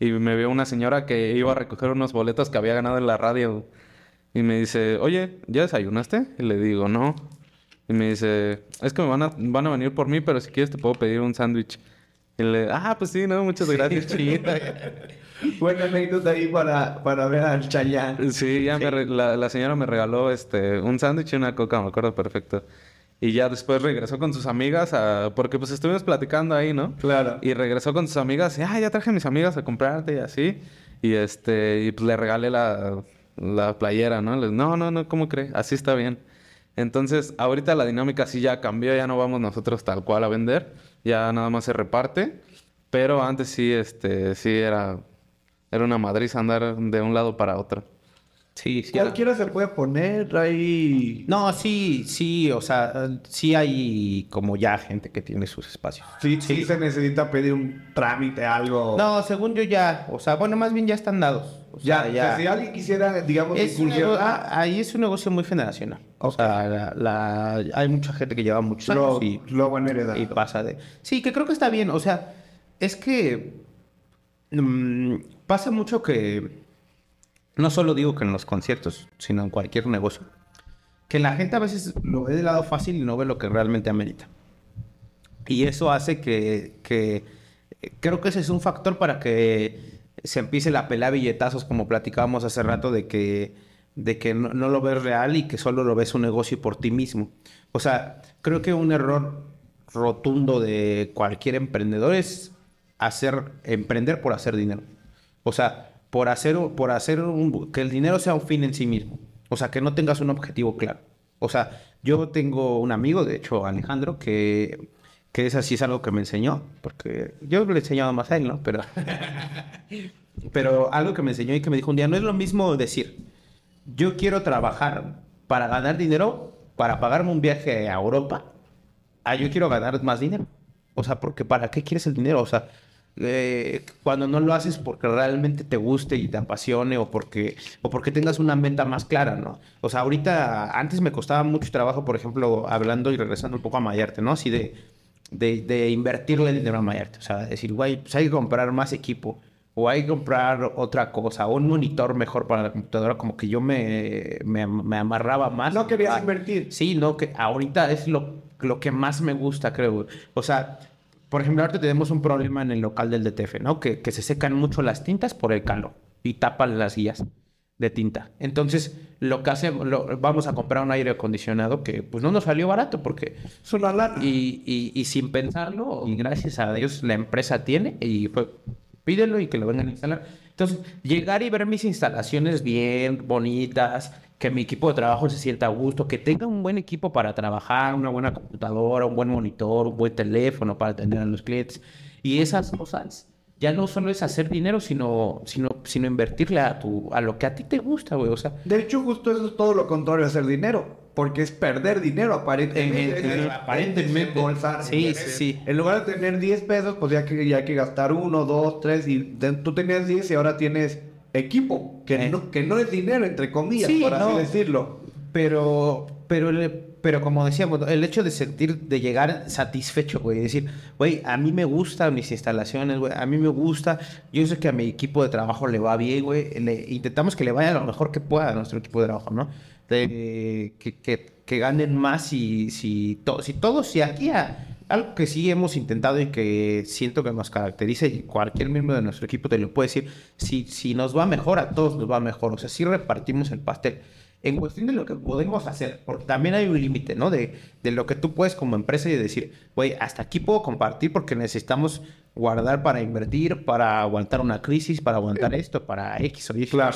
Y me vio una señora que iba a recoger unos boletos que había ganado en la radio. Y me dice, oye, ¿ya desayunaste? Y le digo, no. Y me dice, es que me van a, van a venir por mí, pero si quieres te puedo pedir un sándwich. Y le, ah, pues sí, no, muchas gracias, chiquita. Buena anécdota ahí para, para ver al Chayán. Sí, ya me re- la, la señora me regaló este un sándwich y una coca, me acuerdo perfecto. Y ya después regresó con sus amigas a... Porque pues estuvimos platicando ahí, ¿no? Claro. Y regresó con sus amigas y, ah, ya traje a mis amigas a comprarte y así. Y este, y pues le regalé la, la playera, ¿no? Les, no, no, no, ¿cómo cree? Así está bien. Entonces, ahorita la dinámica sí ya cambió, ya no vamos nosotros tal cual a vender, ya nada más se reparte. Pero antes sí, este, sí era, era una madriz andar de un lado para otro. Sí, sí. Cualquiera se puede poner ahí. No, sí, sí, o sea, sí hay como ya gente que tiene sus espacios. Sí, sí se necesita pedir un trámite, algo. No, según yo ya, o sea, bueno, más bien ya están dados. O ya, sea, o sea, si alguien quisiera, digamos, Es un incursionar- nego- ah, ahí es un negocio muy generacional. O sea, la- la- hay mucha gente que lleva muchos años y, heredando. y pasa de... Sí, que creo que está bien. O sea, es que mm, pasa mucho que... No solo digo que en los conciertos, sino en cualquier negocio. Que la gente a veces lo ve del lado fácil y no ve lo que realmente amerita. Y eso hace que, creo que ese es un factor para que se empiece la pelea billetazos, como platicábamos hace rato, de que, de que no, no lo ves real y que solo lo ves un negocio por ti mismo. O sea, creo que un error rotundo de cualquier emprendedor es hacer, emprender por hacer dinero. O sea, por hacer, por hacer un, que el dinero sea un fin en sí mismo. O sea, que no tengas un objetivo claro. O sea, yo tengo un amigo, de hecho, Alejandro, que, que es así, es algo que me enseñó, porque yo le he enseñado más a él, ¿no? Pero, pero algo que me enseñó y que me dijo un día, no es lo mismo decir, yo quiero trabajar para ganar dinero, para pagarme un viaje a Europa, ah, yo quiero ganar más dinero. O sea, porque ¿para qué quieres el dinero? O sea, eh, cuando no lo haces porque realmente te guste y te apasione o porque, o porque tengas una meta más clara, ¿no? O sea, ahorita, antes me costaba mucho trabajo, por ejemplo, hablando y regresando un poco a Mayarte, ¿no? Así de, de, de invertirle dinero a Mayarte. O sea, decir, güey, pues hay que comprar más equipo. O hay que comprar otra cosa, o un monitor mejor para la computadora, como que yo me, me, me amarraba más. No querías Ah, invertir. Sí, no, que ahorita es lo, lo que más me gusta, creo. O sea, por ejemplo, ahorita tenemos un problema en el local del DTF, ¿no? Que, que se secan mucho las tintas por el calor y tapan las guías de tinta. Entonces, lo que hacemos, lo- vamos a comprar un aire acondicionado que pues no nos salió barato porque... Es una lana. Y, y, y sin pensarlo, y gracias a Dios la empresa tiene y fue, pídelo y que lo vengan a instalar. Entonces, llegar y ver mis instalaciones bien, bonitas, que mi equipo de trabajo se sienta a gusto, que tenga un buen equipo para trabajar, una buena computadora, un buen monitor, un buen teléfono para atender a los clientes. Y esas cosas ya no solo es hacer dinero, sino, sino, sino invertirle a, tu, a lo que a ti te gusta, güey. O sea, De hecho, justo eso es todo lo contrario a hacer dinero. Porque es perder dinero aparentemente. En- en- Es- aparentemente. desembolsar. Sí, sí, sí. En lugar de tener 10 pesos, pues ya que, ya que gastar uno, dos, tres. Y tú tenías 10 y ahora tienes equipo. Que, Eh. no, que no es dinero, entre comillas, Sí, por así no. decirlo. Pero, pero, pero como decíamos, el hecho de sentir, de llegar satisfecho, güey, decir, güey, a mí me gustan mis instalaciones, güey, a mí me gusta, yo sé que a mi equipo de trabajo le va bien, güey, le- intentamos que le vaya lo mejor que pueda a nuestro equipo de trabajo, ¿no? De, que, que, que ganen más si, si, to- si todos, si aquí a- algo que sí hemos intentado y que siento que nos caracteriza y cualquier miembro de nuestro equipo te lo puede decir, si, si nos va mejor, a todos nos va mejor, o sea, si repartimos el pastel en cuestión de lo que podemos hacer, porque también hay un límite, ¿no? De, de lo que tú puedes como empresa y decir, güey, hasta aquí puedo compartir porque necesitamos guardar para invertir, para aguantar una crisis, para aguantar esto, para X o Y Claro.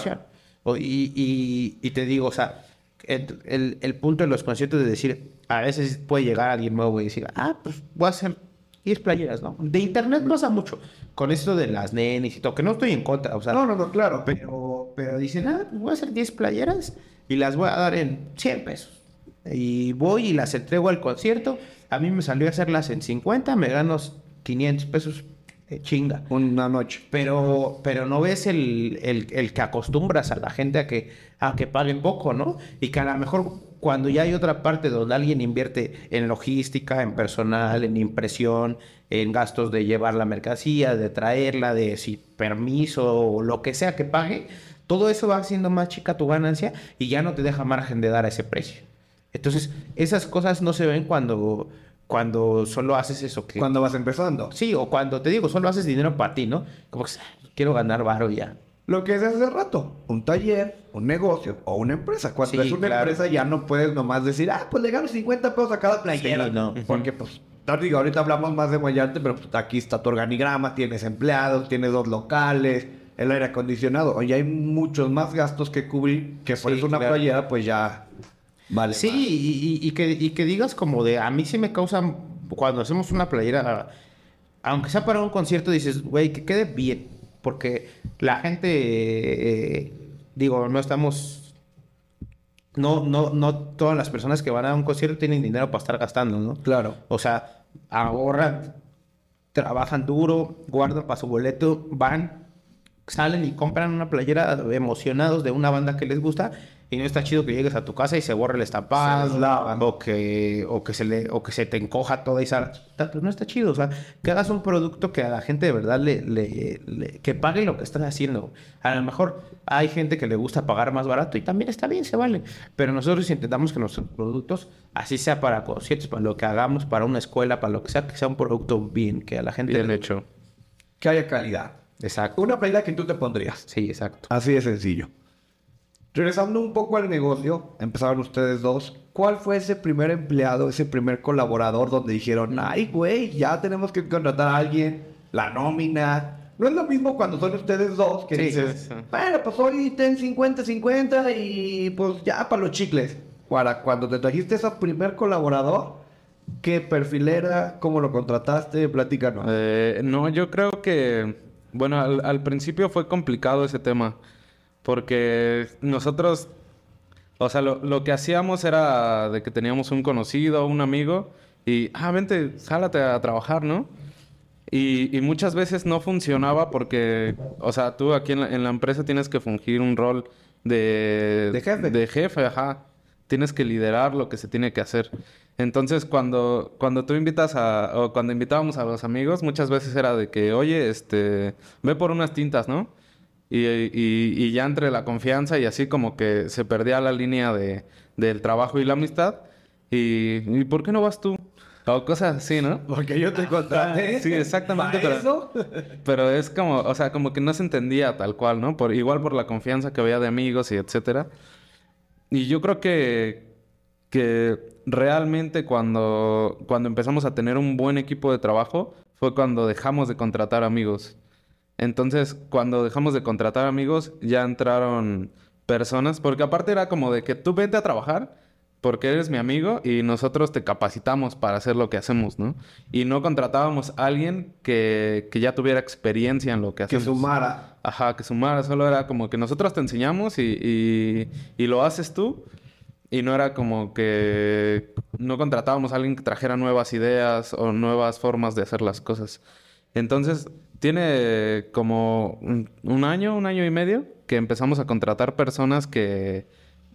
y, y- y te digo, o sea, el, el- el punto de los conciertos de decir, a veces puede llegar alguien nuevo y decir, ah, pues voy a hacer 10 playeras, ¿no? De internet pasa mucho. Con esto de las nenes y todo, que no estoy en contra, o sea, No, no, no, claro. pero, pero dicen, ah, pues voy a hacer 10 playeras y las voy a dar en 100 pesos. Y voy y las entrego al concierto. A mí me salió a hacerlas en 50, me gano 500 pesos chinga. Una noche. Pero, pero no ves el, el- el que acostumbras a la gente a que, a que paguen poco, ¿no? Y que a lo mejor cuando ya hay otra parte donde alguien invierte en logística, en personal, en impresión, en gastos de llevar la mercancía, de traerla, de si permiso o lo que sea que pague, todo eso va haciendo más chica tu ganancia y ya no te deja margen de dar a ese precio. Entonces, esas cosas no se ven cuando, cuando solo haces eso. Que, Cuando vas empezando. Sí, o cuando te digo, solo haces dinero para ti, ¿no? Como que "Ah, quiero ganar varo y ya. Lo que es hace rato, un taller, un negocio o una empresa. Cuando Sí, es una claro. empresa ya no puedes nomás decir, ah, pues le gano 50 pesos a cada playera. Sí, no. Porque pues, digo, ahorita hablamos más de Mayarte, pero pues, aquí está tu organigrama, tienes empleados, tienes dos locales, el aire acondicionado. Oye, hay muchos más gastos que cubrir, que por Sí, eso una claro. playera pues ya vale. Sí, más. y, y- y que, y que digas como de, a mí sí me causa, cuando hacemos una playera, aunque sea para un concierto, dices, güey, que quede bien. Porque la gente, eh, digo, no estamos, no, no, no todas las personas que van a un concierto tienen dinero para estar gastando, ¿no? Claro. O sea, ahorran, trabajan duro, guardan para su boleto, van, salen y compran una playera emocionados de una banda que les gusta y no está chido que llegues a tu casa y se borre el estampado Se lavan. o que o que se le o que se te encoja toda esa pues no está chido o sea que hagas un producto que a la gente de verdad le, le- le- que pague lo que estás haciendo a lo mejor hay gente que le gusta pagar más barato y también está bien se vale pero nosotros intentamos que nuestros productos así sea para conciertos para lo que hagamos para una escuela para lo que sea que sea un producto bien que a la gente Bien le- hecho. Que haya calidad. exacto Una playera que tú te pondrías. sí exacto Así de sencillo. Regresando un poco al negocio, empezaron ustedes dos. ¿Cuál fue ese primer empleado, ese primer colaborador donde dijeron, ay, güey, ya tenemos que contratar a alguien, la nómina? No es lo mismo cuando son ustedes dos que Sí, dices, bueno, pues hoy ten 50-50 y pues ya para los chicles. Para cuando te trajiste ese primer colaborador, ¿qué perfil era? ¿Cómo lo contrataste? Platícanos. Eh, no, yo creo que, bueno, al, al principio fue complicado ese tema, porque nosotros, o sea, lo, lo que hacíamos era de que teníamos un conocido, un amigo, y, ah, vente, jálate a trabajar, ¿no? Y, y muchas veces no funcionaba porque, o sea, tú aquí en la, en la empresa tienes que fungir un rol de... De jefe. De jefe, ajá. Tienes que liderar lo que se tiene que hacer. Entonces, cuando, cuando tú invitas a... O cuando invitábamos a los amigos, muchas veces era de que, oye, este... Ve por unas tintas, ¿no? Y, y- y ya entre la confianza y así como que se perdía la línea de, del trabajo y la amistad. Y, ¿y por qué no vas tú? O cosas así, ¿no? Porque yo te contraté. Sí, exactamente, ¿Para pero- eso? Pero es como, o sea, como que no se entendía tal cual, ¿no? Por, igual por la confianza que había de amigos y etcétera. Y yo creo que, que realmente cuando, cuando empezamos a tener un buen equipo de trabajo fue cuando dejamos de contratar amigos. Entonces, cuando dejamos de contratar amigos, ya entraron personas, porque aparte era como de que tú vente a trabajar porque eres mi amigo y nosotros te capacitamos para hacer lo que hacemos, ¿no? Y no contratábamos a alguien que, que ya tuviera experiencia en lo que Que hacemos. sumara. Ajá, que sumara. Solo era como que nosotros te enseñamos y, y, y lo haces tú. Y no era como que no contratábamos a alguien que trajera nuevas ideas o nuevas formas de hacer las cosas. Entonces, tiene como un, año, un año y medio que empezamos a contratar personas que,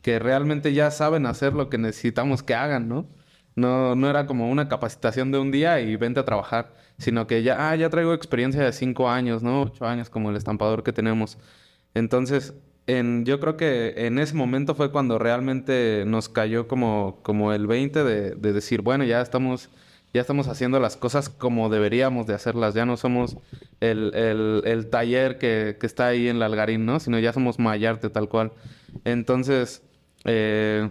que realmente ya saben hacer lo que necesitamos que hagan, ¿no? No, no era como una capacitación de un día y vente a trabajar, sino que ya, ah, ya traigo experiencia de cinco años, ¿no? Ocho años como el estampador que tenemos. Entonces, en, yo creo que en ese momento fue cuando realmente nos cayó como, como el 20 de, de decir, bueno, ya estamos, ya estamos haciendo las cosas como deberíamos de hacerlas. Ya no somos el, el- el taller que, que está ahí en la Algarín, ¿no? Sino ya somos Mayarte tal cual. Entonces, eh,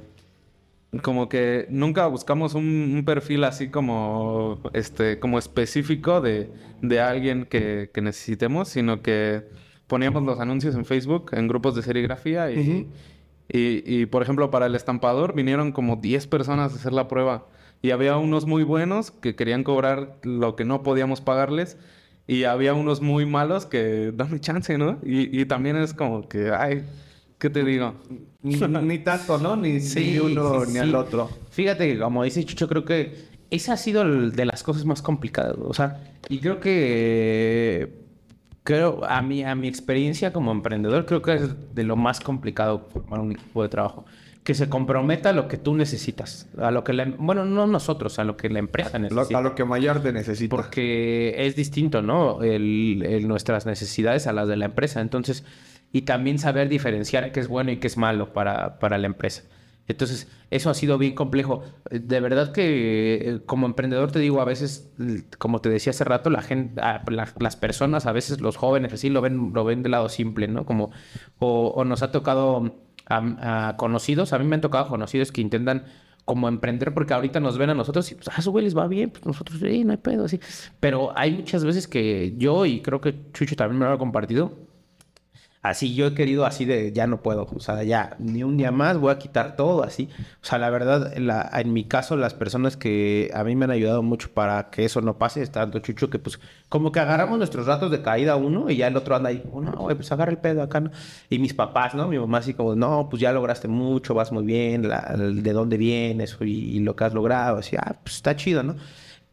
como que nunca buscamos un, un perfil así como este como específico de, de alguien que, que necesitemos, sino que poníamos los anuncios en Facebook, en grupos de serigrafía y, Y, y, por ejemplo, para el estampador vinieron como 10 personas a hacer la prueba. Y había unos muy buenos que querían cobrar lo que no podíamos pagarles. Y había unos muy malos que dame chance, ¿no? Y, y también es como que, ay, ¿qué te digo? Ni, ni tanto, ¿no? Ni, ni uno sí, ni sí. al otro. Fíjate que, como dice Chucho, creo que esa ha sido el- de las cosas más complicadas. O sea, y creo que. Creo, a mi, a mi experiencia como emprendedor, creo que es de lo más complicado formar un equipo de trabajo. Que se comprometa a lo que tú necesitas. A lo que la, bueno, no nosotros, a lo que la empresa necesita. a lo que Mayarte necesita. Porque es distinto, ¿no? El, el- nuestras necesidades a las de la empresa. Entonces, y también saber diferenciar qué es bueno y qué es malo para, para la empresa. Entonces, eso ha sido bien complejo. De verdad que eh, como emprendedor te digo, a veces, como te decía hace rato, la gente, la- las personas, a veces los jóvenes así lo ven, lo ven del lado simple, ¿no? Como, o, o nos ha tocado conocidos, a mí me han tocado conocidos que intentan como emprender porque ahorita nos ven a nosotros y pues, ah, su güey les va bien, pues nosotros, sí, no hay pedo, así. Pero hay muchas veces que yo, y creo que Chucho también me lo ha compartido, Así yo he querido así de ya no puedo, o sea, ya ni un día más voy a quitar todo así. O sea, la verdad, en, la- en mi caso, las personas que a mí me han ayudado mucho para que eso no pase, es tanto Chucho que pues como que agarramos nuestros ratos de caída uno y ya el otro anda ahí, oh, no, pues agarra el pedo acá, ¿no? Y mis papás, ¿no? Mi mamá así como, no, pues ya lograste mucho, vas muy bien, la- de dónde vienes y lo que has logrado, así, ah, pues está chido, ¿no?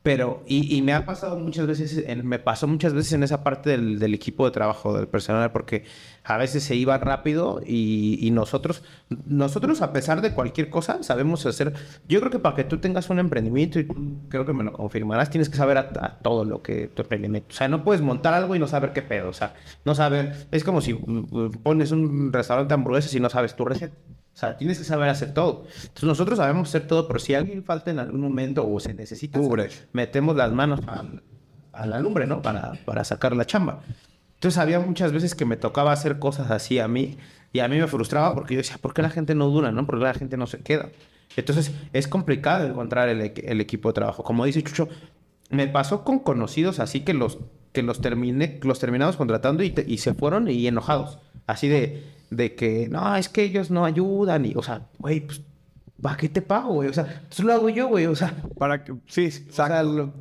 Pero, y, y me ha pasado muchas veces, en- me pasó muchas veces en esa parte del, del equipo de trabajo, del personal, porque a veces se iba rápido y, y nosotros, nosotros a pesar de cualquier cosa, sabemos hacer, yo creo que para que tú tengas un emprendimiento, y creo que me lo confirmarás, tienes que saber a, a todo lo que tu emprendimiento, o sea, no puedes montar algo y no saber qué pedo, o sea, no saber, es como si uh, pones un restaurante de hamburguesas y no sabes tu receta. O sea, tienes que saber hacer todo. Entonces nosotros sabemos hacer todo, pero si alguien falta en algún momento o se necesita, Cubres. metemos las manos a, a la lumbre, ¿no? Para, para sacar la chamba. Entonces había muchas veces que me tocaba hacer cosas así a mí y a mí me frustraba porque yo decía, ¿por qué la gente no dura, no? ¿Por qué la gente no se queda? Entonces es complicado encontrar el, el equipo de trabajo. Como dice Chucho, me pasó con conocidos así que los que los terminé, los terminamos contratando y, te- y se fueron y enojados. Así de, de que, no, es que ellos no ayudan y, o sea, güey, pues, ¿para qué te pago, güey? O sea, eso lo hago yo, güey, o sea, Para que, sí, o sea, lo-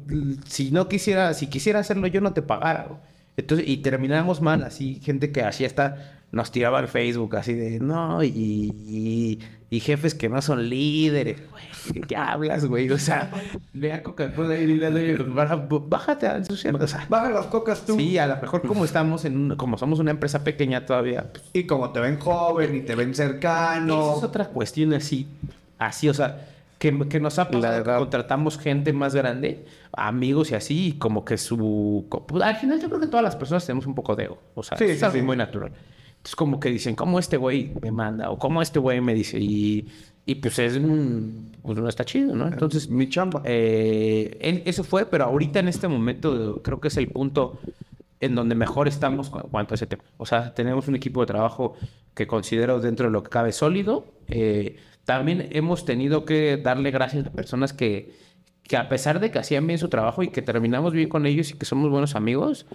si no quisiera, si quisiera hacerlo yo no te pagara. güey. Entonces, y terminamos mal, así, gente que así hasta nos tiraba al Facebook, así de, no, y, y, y jefes que no son líderes, güey, ¿qué hablas, güey? O sea, vea Coca-Cola y dile, bájate a ensuciar, o sea, Baja las cocas tú. sí, a lo mejor como estamos en, un- como somos una empresa pequeña todavía, pues, Y como te ven joven y te ven cercano. esa es otra cuestión así, así, o sea, que, que nos ha pasado que contratamos gente más grande, amigos y así, y como que su... pues, al final yo creo que todas las personas tenemos un poco de ego, o sea, Sí, es sí. muy natural. Entonces como que dicen, ¿cómo este güey me manda? O ¿cómo este güey me dice? Y, y pues es. Pues no está chido, ¿no? Entonces... mi chamba. Eh, eso fue, pero ahorita en este momento creo que es el punto en donde mejor estamos en cuanto a ese tema. O sea, tenemos un equipo de trabajo que considero dentro de lo que cabe sólido. Eh, también hemos tenido que darle gracias a personas que, que a pesar de que hacían bien su trabajo y que terminamos bien con ellos y que somos buenos amigos,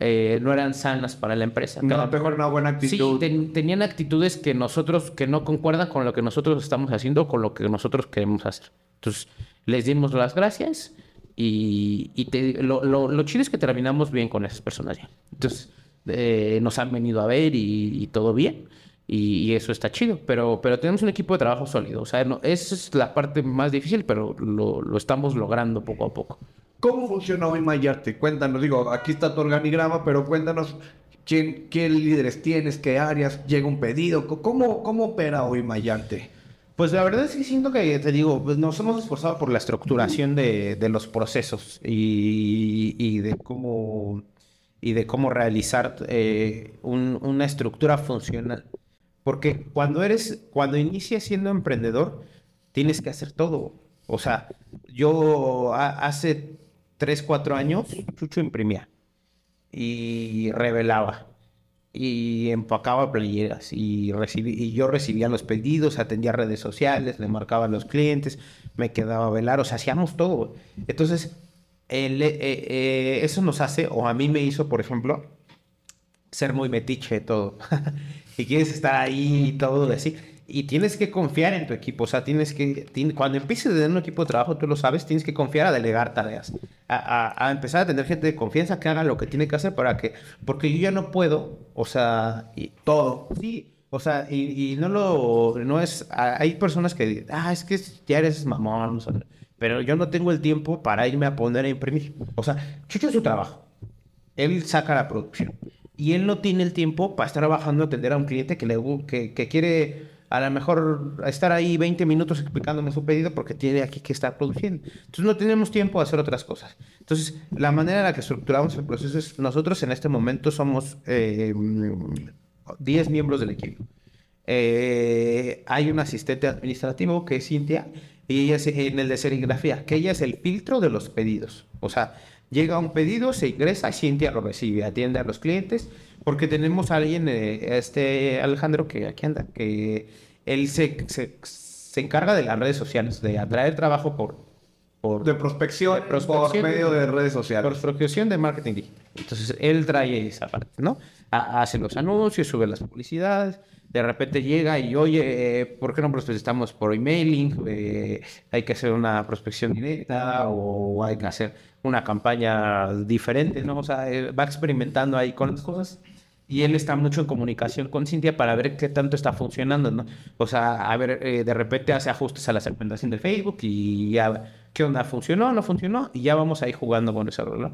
eh, no eran sanas para la empresa. no Cada- tengo una buena Sí, actitud. ten- tenían actitudes que nosotros, que no concuerdan con lo que nosotros estamos haciendo, con lo que nosotros queremos hacer. Entonces, les dimos las gracias y, y te- lo, lo- lo chido es que terminamos bien con esas personas ya. Entonces, eh, nos han venido a ver y, y todo bien. Y, y eso está chido, pero, pero tenemos un equipo de trabajo sólido. O sea, no, esa es la parte más difícil, pero lo, lo estamos logrando poco a poco. ¿Cómo funciona hoy Mayarte? Cuéntanos, digo, aquí está tu organigrama, pero cuéntanos quién, qué líderes tienes, qué áreas, llega un pedido, ¿cómo, cómo opera hoy Mayarte? Pues la verdad es que siento que, te digo, pues nos hemos esforzado por la estructuración de, de los procesos y, y de cómo y de cómo realizar eh, un- una estructura funcional. Porque cuando eres, cuando inicias siendo emprendedor, tienes que hacer todo. O sea, yo hace 3, 4 años, Chucho imprimía y revelaba y empacaba playeras y, recibí, y yo recibía los pedidos, atendía redes sociales, le marcaba a los clientes, me quedaba a velar, o sea, hacíamos todo. Entonces, eh, eh, eso nos hace, o a mí me hizo, por ejemplo, ser muy metiche todo. y quieres estar ahí y todo así. Y tienes que confiar en tu equipo. O sea, tienes que, cuando empieces a tener un equipo de trabajo, tú lo sabes, tienes que confiar a delegar tareas, a, empezar a tener gente de confianza que haga lo que tiene que hacer para que, porque yo ya no puedo, o sea, y todo, sí. O sea, y, no lo, no es, hay personas que dicen, ah, es que ya eres mamón, pero yo no tengo el tiempo para irme a poner a imprimir. O sea, Chucho es su trabajo. Él saca la producción. Y él no tiene el tiempo para estar trabajando, atender a un cliente que, le, que, que quiere a lo mejor estar ahí 20 minutos explicándome su pedido porque tiene aquí que estar produciendo. Entonces no tenemos tiempo de hacer otras cosas. Entonces, la manera en la que estructuramos el proceso es, nosotros en este momento somos 10 eh, miembros del equipo. Eh, hay un asistente administrativo que es Cintia y ella es en el de serigrafía, que ella es el filtro de los pedidos. O sea, llega un pedido, se ingresa, Cintia lo recibe, atiende a los clientes porque tenemos a alguien, eh, este Alejandro, que aquí anda, que él se, se, encarga de las redes sociales, de atraer trabajo por... por de prospección, por medio de redes sociales. Por prospección de marketing digital. Entonces, él trae esa parte, ¿no? hace los anuncios, sube las publicidades, de repente llega y, oye, eh, ¿por qué no prospectamos por emailing? Eh, hay que hacer una prospección directa o hay que hacer una campaña diferente, ¿no? O sea, va experimentando ahí con las cosas y él está mucho en comunicación con Cintia para ver qué tanto está funcionando, ¿no? O sea, a ver, eh, de repente hace ajustes a la segmentación de Facebook y ya, ¿qué onda? ¿Funcionó? ¿No funcionó? Y ya vamos ahí jugando con eso, ¿no?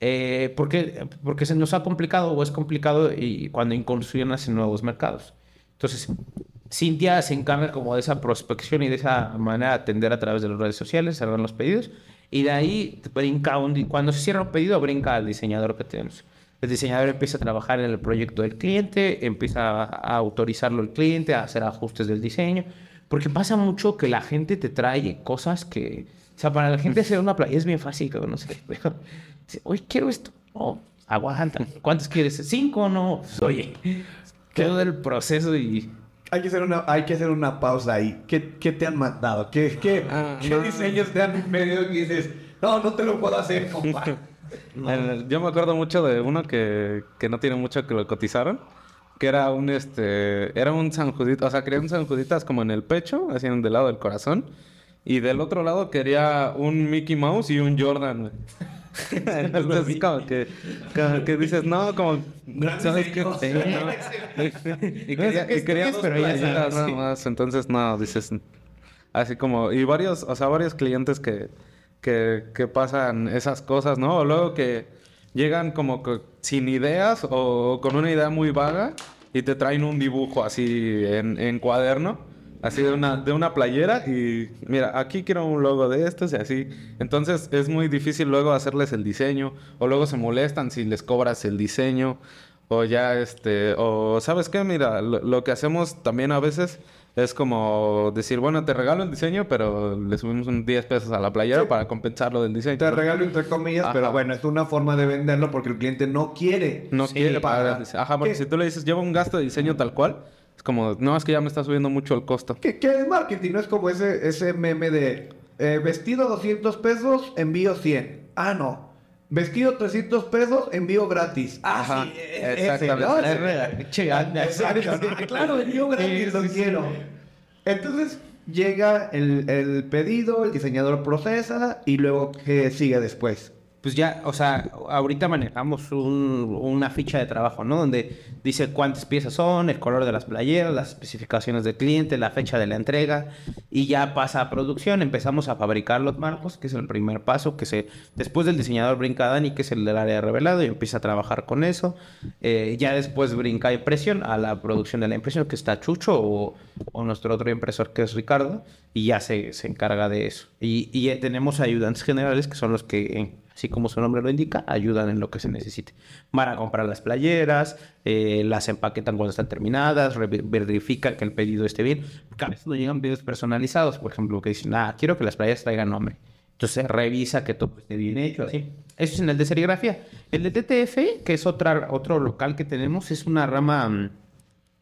Eh, porque, porque se nos ha complicado o es complicado y cuando incursionas en nuevos mercados. Entonces, Cintia se encarga como de esa prospección y de esa manera de atender a través de las redes sociales, cerrar los pedidos, y de ahí brinca, un, cuando se cierra un pedido, brinca al diseñador que tenemos. El diseñador empieza a trabajar en el proyecto del cliente, empieza a autorizarlo el cliente, a hacer ajustes del diseño, porque pasa mucho que la gente te trae cosas que, o sea, para la gente hacer una playa es bien fácil, no sé, oye, quiero esto, oh, aguanta, ¿cuántos quieres? ¿Cinco no? Oye, todo el proceso y... Hay que hacer una, hay que hacer una pausa ahí. ¿Qué, qué te han mandado? ¿Qué, qué, ah, ¿qué diseños te han pedido y dices, no, no te lo puedo hacer, compa? yo me acuerdo mucho de uno que, que no tiene mucho que lo cotizaron. Que era un este. Era un San O sea, quería un San como en el pecho, así en del lado del corazón. Y del otro lado quería un Mickey Mouse y un Jordan, Entonces, como que, que dices, no, como. ¿Sabes qué? y quería, y quería dos nada más. Entonces, no, dices. Así como. Y varios, o sea, varios clientes que que, pasan esas cosas, ¿no? O luego que llegan como sin ideas o con una idea muy vaga y te traen un dibujo así en, cuaderno, así de una, de una playera y mira, aquí quiero un logo de estos y así. Entonces es muy difícil luego hacerles el diseño o luego se molestan si les cobras el diseño o ya este, o sabes qué, mira, lo que hacemos también a veces es como decir, bueno, te regalo el diseño, pero le subimos un 10 pesos a la playera para compensarlo del diseño. Te regalo entre comillas, pero bueno, es una forma de venderlo porque el cliente no quiere. No quiere pagar. Ajá, porque si tú le dices, lleva un gasto de diseño tal cual, es como, no, es que ya me está subiendo mucho el costo. ¿Qué, qué es marketing? No es como ese, ese meme de eh, vestido 200 pesos, envío 100. Ah, no. Vestido 300 pesos, envío gratis. Ah, sí, exactamente. Claro, envío gratis, lo quiero. Entonces llega el, el, pedido, el diseñador procesa y luego ¿qué sigue después? Pues ya, o sea, ahorita manejamos una ficha de trabajo, ¿no? Donde dice cuántas piezas son, el color de las playeras, las especificaciones del cliente, la fecha de la entrega y ya pasa a producción. Empezamos a fabricar los marcos, que es el primer paso, que se después del diseñador brinca Dani, que es el del área revelado y empieza a trabajar con eso. Eh, ya después brinca impresión a la producción de la impresión, que está Chucho o, nuestro otro impresor que es Ricardo y ya se, se encarga de eso. Y, y tenemos ayudantes generales que son los que así como su nombre lo indica, ayudan en lo que se necesite. Van a comprar las playeras, eh, las empaquetan cuando están terminadas, verifican que el pedido esté bien. Porque a veces no llegan pedidos personalizados, por ejemplo, que dicen, ah, quiero que las playeras traigan nombre. Entonces revisa que todo esté bien hecho, así. Eso es en el de serigrafía. El de TTF, que es otra, otro local que tenemos, es una rama... Mm,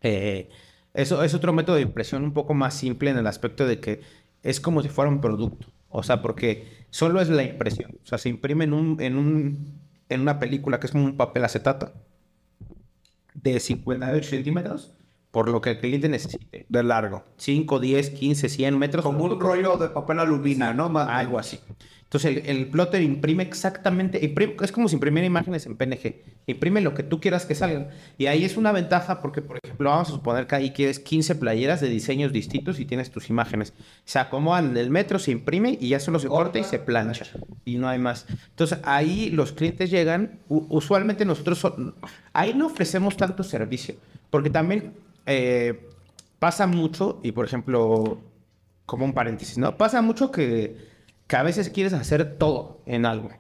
eh, eso es otro método de impresión un poco más simple en el aspecto de que es como si fuera un producto. O sea, porque solo es la impresión. O sea, se imprime en, un, en, un, en una película que es como un papel acetato de 58 centímetros por lo que el cliente necesite. De largo. 5, 10, 15, 100 metros. Como un rollo de papel alumina, ¿no? Más- Algo así. Entonces el, el plotter imprime exactamente, imprime- es como si imprimiera imágenes en PNG. Imprime lo que tú quieras que salgan. Y ahí es una ventaja porque, por ejemplo, vamos a suponer que ahí quieres 15 playeras de diseños distintos y tienes tus imágenes. Se acomodan en el metro, se imprime y ya solo se corta y se plancha. Y no hay más. Entonces ahí los clientes llegan, usualmente nosotros, son- ahí no ofrecemos tanto servicio. Porque también eh, pasa mucho, y por ejemplo, como un paréntesis, ¿no? Pasa mucho que, que a veces quieres hacer todo en algo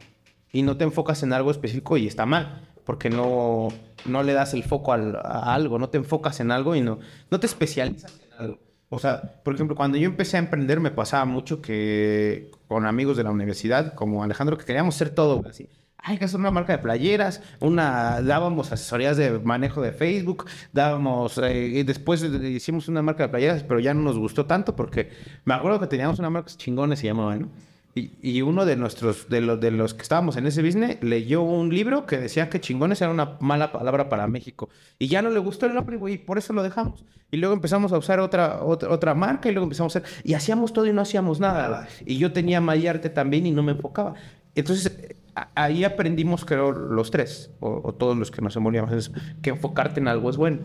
y no te enfocas en algo específico y está mal, porque no, no le das el foco al- a algo, no te enfocas en algo y no, no te especializas en algo. O sea, por ejemplo, cuando yo empecé a emprender me pasaba mucho que con amigos de la universidad, como Alejandro, que queríamos hacer todo, así. Hay que hacer una marca de playeras, una dábamos asesorías de manejo de Facebook, dábamos eh, después hicimos una marca de playeras, pero ya no nos gustó tanto porque me acuerdo que teníamos una marca chingones se llamaba, ¿no? Y, y uno de nuestros de los de los que estábamos en ese business leyó un libro que decía que chingones era una mala palabra para México y ya no le gustó el nombre, güey, y por eso lo dejamos. Y luego empezamos a usar otra, otra otra marca y luego empezamos a hacer y hacíamos todo y no hacíamos nada. Y yo tenía Mayarte también y no me enfocaba. Entonces ahí aprendimos, creo, los tres, o, todos los que nos envolvíamos en eso, que enfocarte en algo es bueno.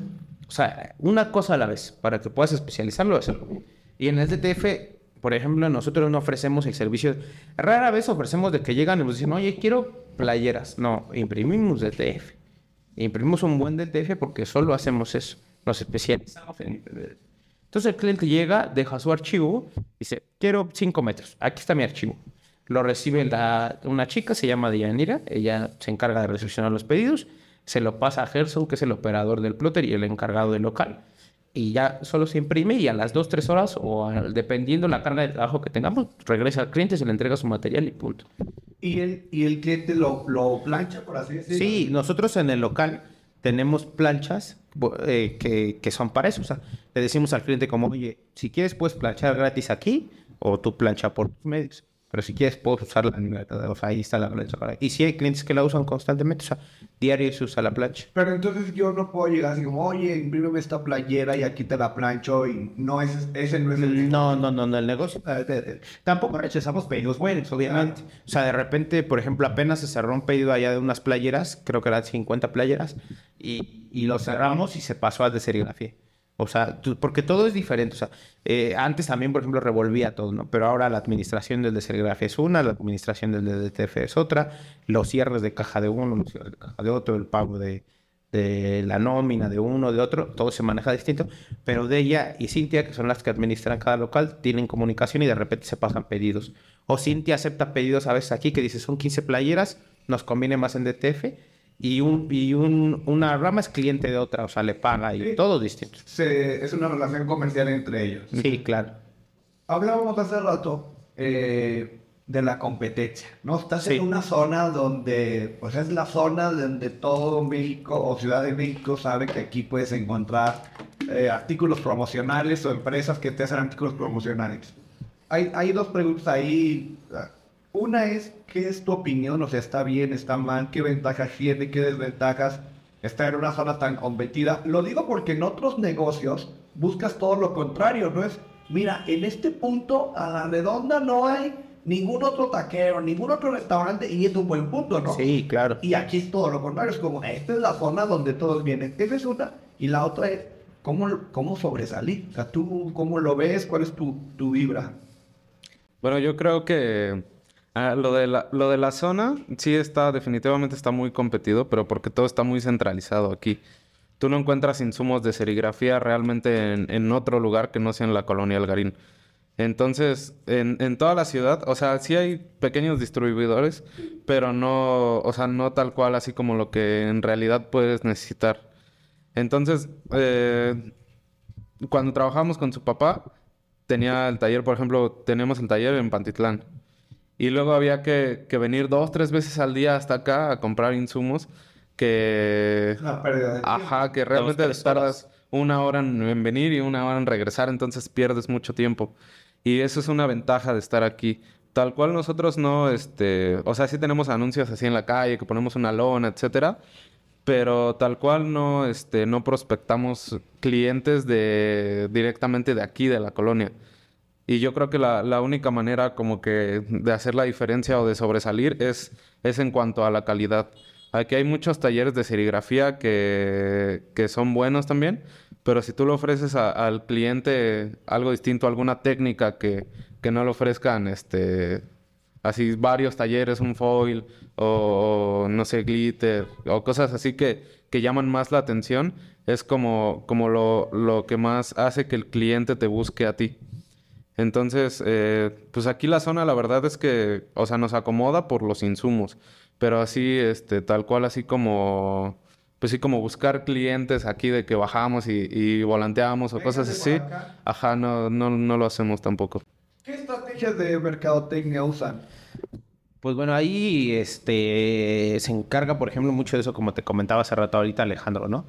O sea, una cosa a la vez, para que puedas especializarlo, hacerlo. Y en el DTF, por ejemplo, nosotros no ofrecemos el servicio. Rara vez ofrecemos de que llegan y nos dicen, oye, quiero playeras. No, imprimimos DTF. Imprimimos un buen DTF porque solo hacemos eso. Nos especializamos en. Entonces el cliente llega, deja su archivo, dice, quiero 5 metros, aquí está mi archivo. Lo recibe la- una chica, se llama Dianira, ella se encarga de recepcionar los pedidos, se lo pasa a Gerson, que es el operador del plotter y el encargado del local. Y ya solo se imprime y a las 2, 3 horas, o a- dependiendo la carga de trabajo que tengamos, regresa al cliente, se le entrega su material y punto. Y el, y el cliente lo, lo plancha, por así decirlo. Sí, nosotros en el local tenemos planchas eh, que, que son para eso. O sea, le decimos al cliente como, oye, si quieres puedes planchar gratis aquí o tú plancha por tus medios. Pero si quieres puedes usarla en o sea, ahí está la plancha. Y sí hay clientes que la usan constantemente, o sea, diario se usa la plancha. Pero entonces yo no puedo llegar así como, oye, imprímeme esta playera y aquí te la plancho y no es, ese no es el... No, no, no, no, el negocio. eh, Tampoco rechazamos pedidos buenos, obviamente. O sea, de repente, por ejemplo, apenas se cerró un pedido allá de unas playeras, creo que eran 50 playeras, y, y lo cerramos y se pasó a de serigrafía. O sea, porque todo es diferente. O sea, eh, antes también, por ejemplo, revolvía todo, ¿no? Pero ahora la administración del de serigrafía es una, la administración del de DTF es otra, los cierres de caja de uno, los cierres de caja de otro, el pago de, de la nómina de uno, de otro, todo se maneja distinto, pero de ella y Cintia, que son las que administran cada local, tienen comunicación y de repente se pasan pedidos. O Cintia acepta pedidos a veces aquí que dice son 15 playeras, nos conviene más en DTF, y, un, y un, una rama es cliente de otra, o sea, le paga y Sí. todo distinto. Es una relación comercial entre ellos. Sí, claro. Hablábamos hace rato eh, de la competencia, ¿no? Estás Sí. en una zona donde, pues es la zona donde todo México o Ciudad de México sabe que aquí puedes encontrar eh, artículos promocionales o empresas que te hacen artículos promocionales. Hay, hay dos preguntas ahí. Una es, ¿qué es tu opinión? O sea, ¿está bien, está mal? ¿Qué ventajas tiene? ¿Qué desventajas? Estar en una zona tan competida. Lo digo porque en otros negocios buscas todo lo contrario, ¿no es? Mira, en este punto a la redonda no hay ningún otro taquero, ningún otro restaurante y es un buen punto, ¿no? Sí, claro. Y aquí es todo lo contrario, es como, esta es la zona donde todos vienen. Esa es una. Y la otra es, ¿cómo, cómo sobresalir? O sea, ¿tú cómo lo ves? ¿Cuál es tu, tu vibra? Bueno, yo creo que ah, lo, de la, lo de la zona sí está, definitivamente está muy competido, pero porque todo está muy centralizado aquí. Tú no encuentras insumos de serigrafía realmente en, en otro lugar que no sea en la colonia Algarín. Entonces, en, en toda la ciudad, o sea, sí hay pequeños distribuidores, pero no, o sea, no tal cual así como lo que en realidad puedes necesitar. Entonces, eh, cuando trabajamos con su papá, tenía el taller, por ejemplo, tenemos el taller en Pantitlán. Y luego había que, que venir dos, tres veces al día hasta acá a comprar insumos que... Una pérdida de tiempo. Ajá, que realmente tardas una hora en, en venir y una hora en regresar, entonces pierdes mucho tiempo. Y eso es una ventaja de estar aquí. Tal cual nosotros no, este, o sea, sí tenemos anuncios así en la calle, que ponemos una lona, etcétera, pero tal cual no, este, no prospectamos clientes de directamente de aquí, de la colonia. Y yo creo que la, la, única manera como que de hacer la diferencia o de sobresalir es, es en cuanto a la calidad. Aquí hay muchos talleres de serigrafía que, que son buenos también, pero si tú le ofreces al cliente algo distinto, alguna técnica que, que no le ofrezcan este, así varios talleres, un foil o, no sé, glitter o cosas así que, que llaman más la atención, es como, como lo, lo, que más hace que el cliente te busque a ti. Entonces, eh, pues aquí la zona la verdad es que, o sea, nos acomoda por los insumos, pero así, este, tal cual, así como, pues sí, como buscar clientes aquí de que bajamos y, y volanteamos o cosas así, ajá, no, no, no lo hacemos tampoco. ¿Qué estrategias de mercadotecnia usan? Pues bueno, ahí este, se encarga, por ejemplo, mucho de eso, como te comentaba hace rato ahorita Alejandro, ¿no?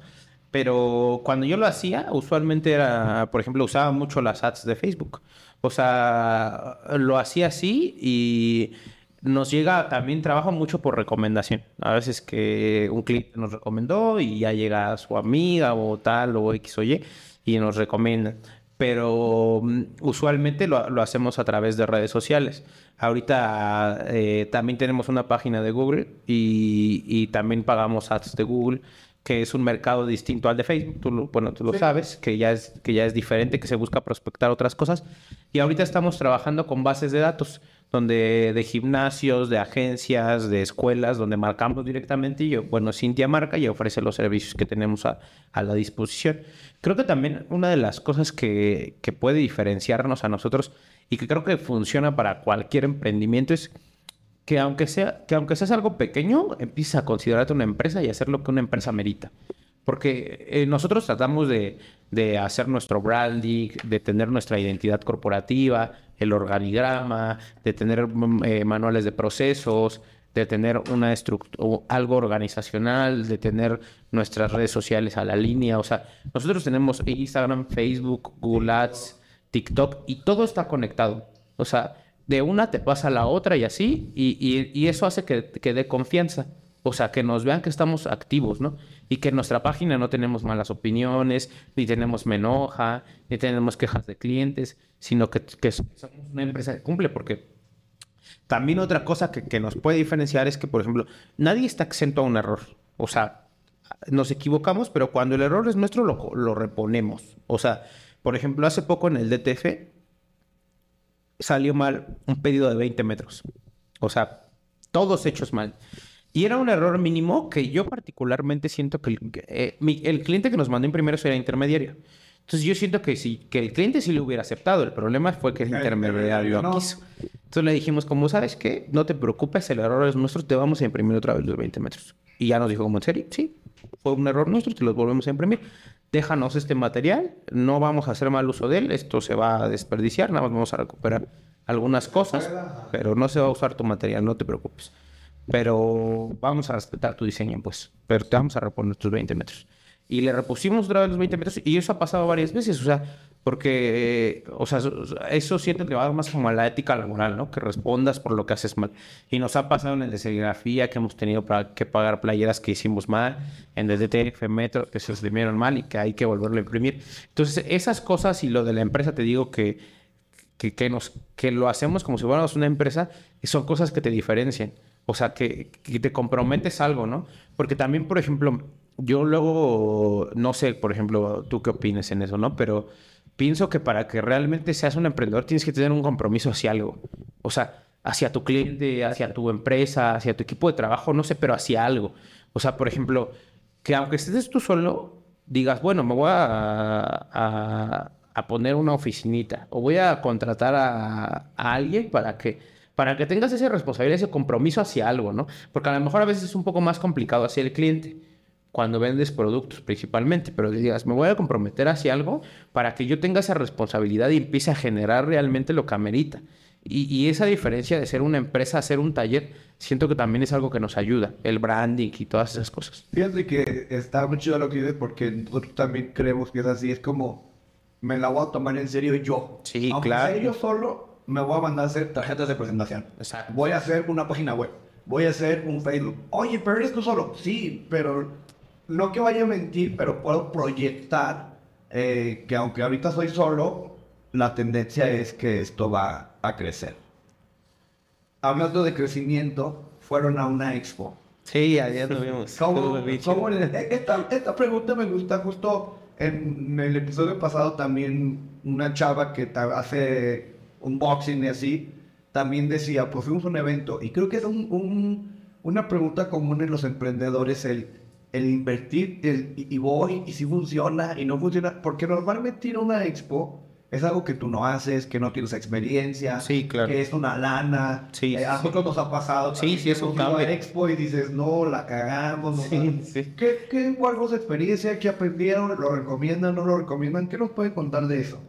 Pero cuando yo lo hacía, usualmente era, por ejemplo, usaba mucho las ads de Facebook. O sea, lo hacía así y nos llega también trabajo mucho por recomendación. A veces que un cliente nos recomendó y ya llega su amiga o tal o X o Y y nos recomienda pero mm, usualmente lo, hacemos a través de redes sociales. Ahorita eh, también tenemos una página de Google y, también pagamos ads de Google, que es un mercado distinto al de Facebook. Tú bueno, tú lo sabes, que ya, es, que ya es diferente, que se busca prospectar otras cosas. Y ahorita estamos trabajando con bases de datos donde de gimnasios, de agencias, de escuelas, donde marcamos directamente y yo, bueno, Cintia marca y ofrece los servicios que tenemos a, la disposición. Creo que también una de las cosas que, que, puede diferenciarnos a nosotros y que creo que funciona para cualquier emprendimiento es que aunque sea, que aunque seas algo pequeño, empieces a considerarte una empresa y hacer lo que una empresa merita. Porque eh, nosotros tratamos de, de, hacer nuestro branding, de tener nuestra identidad corporativa, el organigrama, de tener mm, eh, manuales de procesos, de tener una estructura, algo organizacional, de tener nuestras redes sociales a la línea. O sea, nosotros tenemos Instagram, Facebook, Google Ads, TikTok y todo está conectado. O sea, de una te pasa a la otra y así, y, eso hace que, que dé confianza. O sea, que nos vean que estamos activos, ¿no? Y que en nuestra página no tenemos malas opiniones, ni tenemos menoja, ni tenemos quejas de clientes, sino que, somos una empresa que cumple, porque también otra cosa que, nos puede diferenciar es que, por ejemplo, nadie está exento a un error. O sea, nos equivocamos, pero cuando el error es nuestro, lo reponemos. O sea, por ejemplo, hace poco en el DTF salió mal un pedido de 20 metros. O sea, todos hechos mal. Y era un error mínimo que yo particularmente siento que el, eh, el cliente que nos mandó imprimir eso era intermediario. Entonces yo siento que sí, que el cliente sí lo hubiera aceptado. El problema fue que el intermediario no quiso. Entonces le dijimos, como sabes qué, no te preocupes, el error es nuestro, te vamos a imprimir otra vez los 20 metros. Y ya nos dijo, como en serio, sí, fue un error nuestro, te los volvemos a imprimir. Déjanos este material, no vamos a hacer mal uso de él, esto se va a desperdiciar, nada más vamos a recuperar algunas cosas, pero no se va a usar tu material, no te preocupes. Pero vamos a respetar tu diseño, pues. Pero te vamos a reponer tus 20 metros. Y le repusimos otra vez los 20 metros y eso ha pasado varias veces, o sea, porque, o sea, eso siento que va más como a la ética laboral, ¿no? Que respondas por lo que haces mal. Y nos ha pasado en el de serigrafía que hemos tenido para que pagar playeras que hicimos mal, en el DTF Metro que se imprimieron mal y que hay que volverlo a imprimir. Entonces, esas cosas y lo de la empresa te digo que, que, nos, que lo hacemos como si fuéramos una empresa, son cosas que te diferencian. O sea, que, te comprometes algo, ¿no? Porque también, por ejemplo, yo luego, no sé, por ejemplo, tú qué opinas en eso, ¿no? Pero pienso que para que realmente seas un emprendedor tienes que tener un compromiso hacia algo. O sea, hacia tu cliente, hacia tu empresa, hacia tu equipo de trabajo, no sé, pero hacia algo. O sea, por ejemplo, que aunque estés tú solo, digas, bueno, me voy a, a, poner una oficinita o voy a contratar a, a alguien para que para que tengas esa responsabilidad, ese compromiso hacia algo, ¿no? Porque a lo mejor a veces es un poco más complicado hacia el cliente cuando vendes productos principalmente, pero digas, me voy a comprometer hacia algo para que yo tenga esa responsabilidad y empiece a generar realmente lo que amerita. Y, esa diferencia de ser una empresa a ser un taller, siento que también es algo que nos ayuda, el branding y todas esas cosas. Fíjate que está muy chido lo que dices porque nosotros también creemos que es así, es como, me la voy a tomar en serio yo. Sí, Aunque claro. yo solo, me voy a mandar a hacer tarjetas de presentación. Exacto. Voy a hacer una página web. Voy a hacer un Facebook. Oye, pero eres tú solo. Sí, pero no que vaya a mentir, pero puedo proyectar eh, que aunque ahorita soy solo, la tendencia es que esto va a crecer. Hablando de crecimiento, fueron a una expo. Sí, ayer lo vimos. ¿Cómo, cómo esta, esta, pregunta me gusta justo en el episodio pasado también una chava que hace unboxing y así, también decía, pues fuimos a un evento y creo que es un, un, una pregunta común en los emprendedores el, el invertir el, y, voy y si funciona y no funciona, porque normalmente ir a una expo es algo que tú no haces, que no tienes experiencia, sí, claro. que es una lana. Sí, eh, a nosotros nos ha pasado. Sí, sí, es un cambio. expo y dices, no, la cagamos. No, sí, sí. ¿Qué, qué, ¿Cuál fue su experiencia? ¿Qué aprendieron? ¿Lo recomiendan? ¿No lo recomiendan? ¿Qué nos puede contar de eso?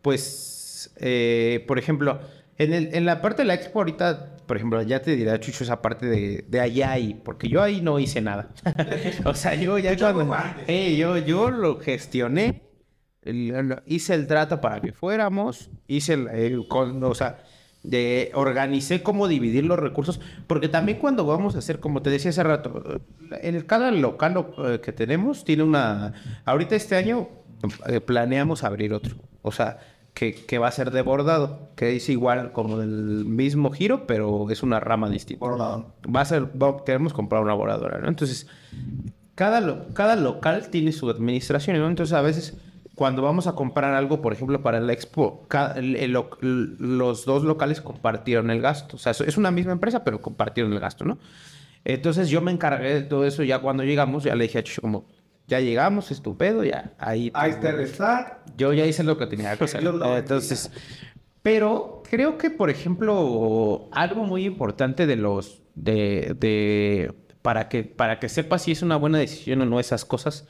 Pues, eh, por ejemplo, en, el, en la parte de la expo ahorita, por ejemplo, ya te dirá Chucho esa parte de, de allá y porque yo ahí no hice nada. o sea, yo ya cuando... Eh, yo, yo lo gestioné hice el trato para que fuéramos, hice el, con, o sea, de, organicé cómo dividir los recursos, porque también cuando vamos a hacer, como te decía hace rato, en cada local eh, que tenemos tiene una, ahorita este año eh, planeamos abrir otro, o sea, que, que, va a ser de bordado, que es igual como del mismo giro, pero es una rama distinta. Bordado. Va a ser, queremos comprar una bordadora, ¿no? Entonces, cada, cada local tiene su administración, ¿no? Entonces, a veces cuando vamos a comprar algo, por ejemplo, para la expo, los dos locales compartieron el gasto. O sea, es una misma empresa, pero compartieron el gasto, ¿no? Entonces yo me encargué de todo eso. Ya cuando llegamos, ya le dije a Chucho como, ya llegamos, estupendo, ya ahí... Ahí está. Yo ya hice lo que tenía que hacer. Entonces, pero creo que, por ejemplo, algo muy importante de los... de, de para que, para que sepas si es una buena decisión o no esas cosas,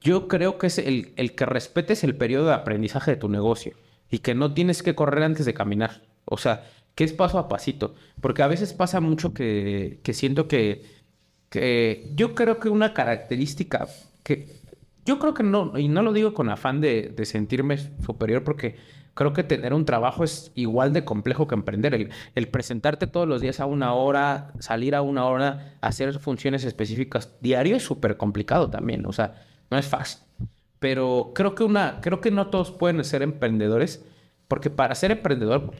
yo creo que es el, el que respetes el periodo de aprendizaje de tu negocio y que no tienes que correr antes de caminar. O sea, que es paso a pasito. Porque a veces pasa mucho que, que siento que, que yo creo que una característica que yo creo que no, y no lo digo con afán de, de, sentirme superior, porque creo que tener un trabajo es igual de complejo que emprender. El, el, presentarte todos los días a una hora, salir a una hora, hacer funciones específicas diario es súper complicado también. O sea, no es fácil. Pero creo que, una, creo que no todos pueden ser emprendedores, porque para ser emprendedor,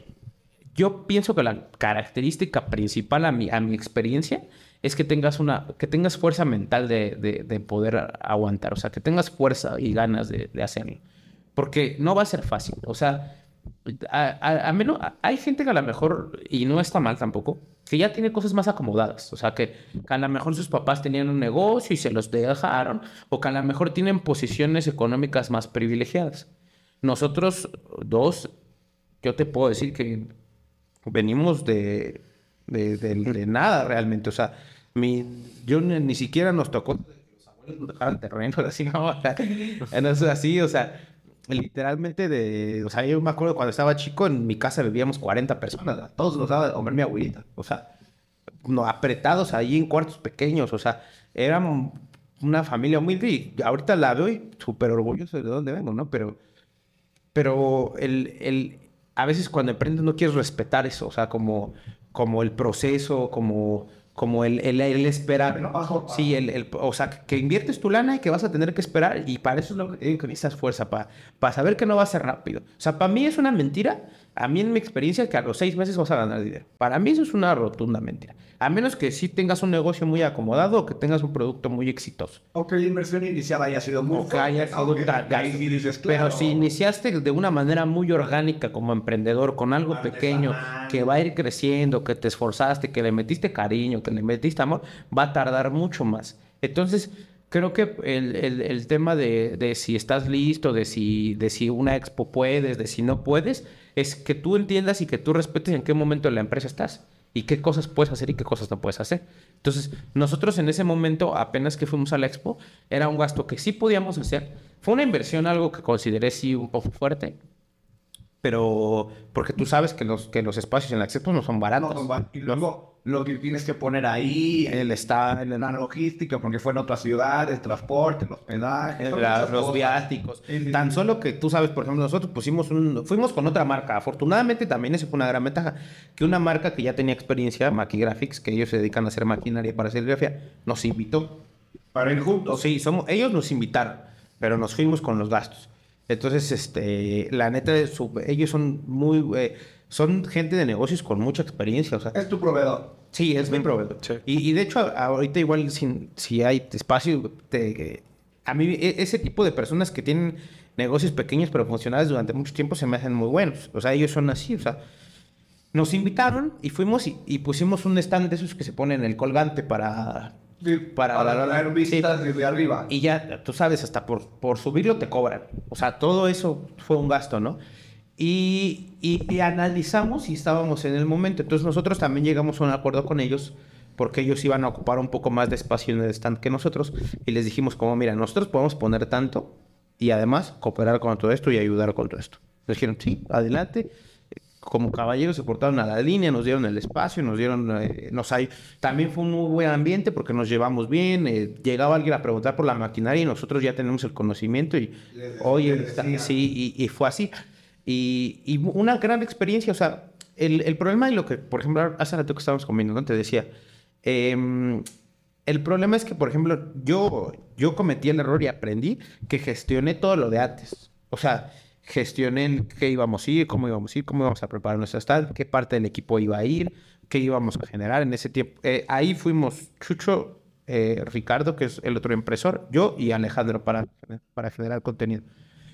yo pienso que la característica principal a mi, a mi experiencia es que tengas, una, que tengas fuerza mental de, de, poder aguantar, o sea, que tengas fuerza y ganas de, de hacerlo. Porque no va a ser fácil. O sea, a, menos, hay gente que a lo mejor, y no está mal tampoco, que ya tiene cosas más acomodadas. O sea, que, a lo mejor sus papás tenían un negocio y se los dejaron, o que a lo mejor tienen posiciones económicas más privilegiadas. Nosotros dos, yo te puedo decir que venimos de, de, nada realmente. O sea, mi, yo ni, siquiera nos tocó dejaron terreno, así, no, así, o sea, literalmente de, o sea, yo me acuerdo cuando estaba chico, en mi casa vivíamos 40 personas, todos nos daba de comer mi abuelita, o sea, no, apretados ahí en cuartos pequeños, o sea, eran una familia muy, y ahorita la veo y súper orgulloso de dónde vengo, ¿no? Pero, pero el, el, a veces cuando emprendes no quieres respetar eso, o sea, como, como el proceso, como como el, el, el esperar. Sí, el, el, o sea, que inviertes tu lana y que vas a tener que esperar. Y para eso es lo que necesitas fuerza, para, para saber que no va a ser rápido. O sea, para mí es una mentira a mí en mi experiencia que a los seis meses vas a ganar dinero. Para mí eso es una rotunda mentira. A menos que sí tengas un negocio muy acomodado o que tengas un producto muy exitoso. O que la inversión inicial haya sido muy Pero si iniciaste de una manera muy orgánica como emprendedor, con algo pequeño, que va a ir creciendo, que te esforzaste, que le metiste cariño, que le metiste amor, va a tardar mucho más. Entonces, creo que el, el, el tema de, de, si estás listo, de si, de si una expo puedes, de si no puedes, es que tú entiendas y que tú respetes en qué momento de la empresa estás y qué cosas puedes hacer y qué cosas no puedes hacer. Entonces, nosotros en ese momento, apenas que fuimos a la expo, era un gasto que sí podíamos hacer. Fue una inversión, algo que consideré sí un poco fuerte, pero porque tú sabes que los, que los espacios en la expo no son baratos. y luego lo que tienes que poner ahí, el está en la logística, porque fue en otras ciudades, transporte, los hospedaje, los viáticos. Tan solo que tú sabes, por ejemplo, nosotros pusimos un, fuimos con otra marca. Afortunadamente también esa fue una gran ventaja, que una marca que ya tenía experiencia, Graphics, que ellos se dedican a hacer maquinaria para serigrafía, nos invitó. Para ir juntos. Sí, somos, ellos nos invitaron, pero nos fuimos con los gastos. Entonces, este, la neta, ellos son muy, eh, son gente de negocios con mucha experiencia, o sea, Es tu proveedor. Sí, es mi proveedor. Sí. Y, y de hecho, a- ahorita igual sin, si hay espacio, te- a mí e- ese tipo de personas que tienen negocios pequeños pero funcionales durante mucho tiempo se me hacen muy buenos. O sea, ellos son así, o sea, nos invitaron y fuimos y, y pusimos un stand de esos que se ponen en el colgante para... Para, Para- traer visitas desde arriba. Y ya, tú sabes, hasta por, por subirlo te cobran. O sea, todo eso fue un gasto, ¿no? Y, y- y analizamos y estábamos en el momento. Entonces nosotros también llegamos a un acuerdo con ellos porque ellos iban a ocupar un poco más de espacio en el stand que nosotros. Y les dijimos como, mira, nosotros podemos poner tanto y además cooperar con todo esto y ayudar con todo esto. Les dijeron, sí, adelante. Como caballeros se portaron a la línea, nos dieron el espacio, nos dieron, eh, nos hay, también fue un muy buen ambiente porque nos llevamos bien, eh, llegaba alguien a preguntar por la maquinaria y nosotros ya tenemos el conocimiento y, Les- oye, les está- decía. sí, y, y fue así. Y, y una gran experiencia, o sea, el, problema y lo que, por ejemplo, hace rato que estábamos comiendo, ¿no? Te decía, em, el problema es que, por ejemplo, yo, yo cometí el error y aprendí que gestioné todo lo de antes. O sea, gestioné qué íbamos a ir, cómo íbamos a ir, cómo íbamos a preparar nuestra stand, qué parte del equipo iba a ir, qué íbamos a generar en ese tiempo. Eh, ahí fuimos Chucho, eh, Ricardo, que es el otro impresor, yo y Alejandro para, para generar contenido.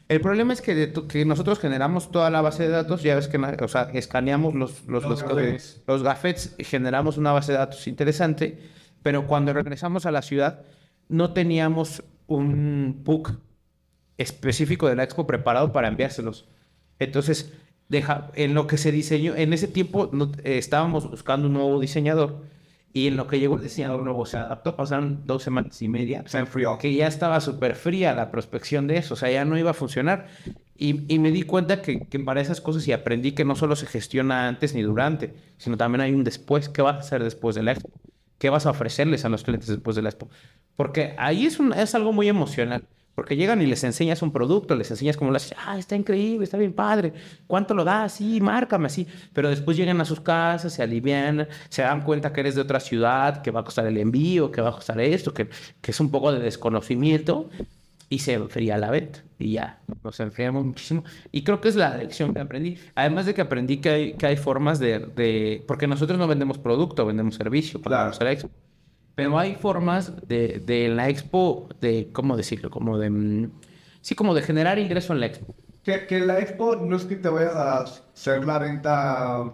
El problema es que, de to- que nosotros generamos toda la base de datos, ya ves que, o sea, escaneamos los, los, Los los, los gafetes, generamos una base de datos interesante, pero cuando regresamos a la ciudad no teníamos un PUC específico de la expo preparado para enviárselos. Entonces, deja, en lo que se diseñó, en ese tiempo no- eh, estábamos buscando un nuevo diseñador y en lo que llegó el diseñador nuevo se adaptó, pasaron dos semanas y media. Se enfrió. Que ya estaba súper fría la prospección de eso, o sea, ya no iba a funcionar. Y, me di cuenta que, para esas cosas y aprendí que no solo se gestiona antes ni durante, sino también hay un después. ¿Qué vas a hacer después de la expo? ¿Qué vas a ofrecerles a los clientes después de la expo? Porque ahí es, es algo muy emocional. Porque llegan y les enseñas un producto, les enseñas cómo lo haces. Ah, está increíble, está bien padre. ¿Cuánto lo das? Sí, márcame así. Pero después llegan a sus casas, se alivian, se dan cuenta que eres de otra ciudad, que va a costar el envío, que va a costar esto, que, que es un poco de desconocimiento. Y se enfría la venta. Y ya, nos enfriamos muchísimo. Y creo que es la lección que aprendí. Además de que aprendí que hay, que hay formas de, de- Porque nosotros no vendemos producto, vendemos servicio. cuando Claro. Pero hay formas de, de la expo, de, ¿cómo decirlo? Como de... mm, Sí, como de generar ingreso en la expo. Que, que la expo no es que te vayas a hacer la venta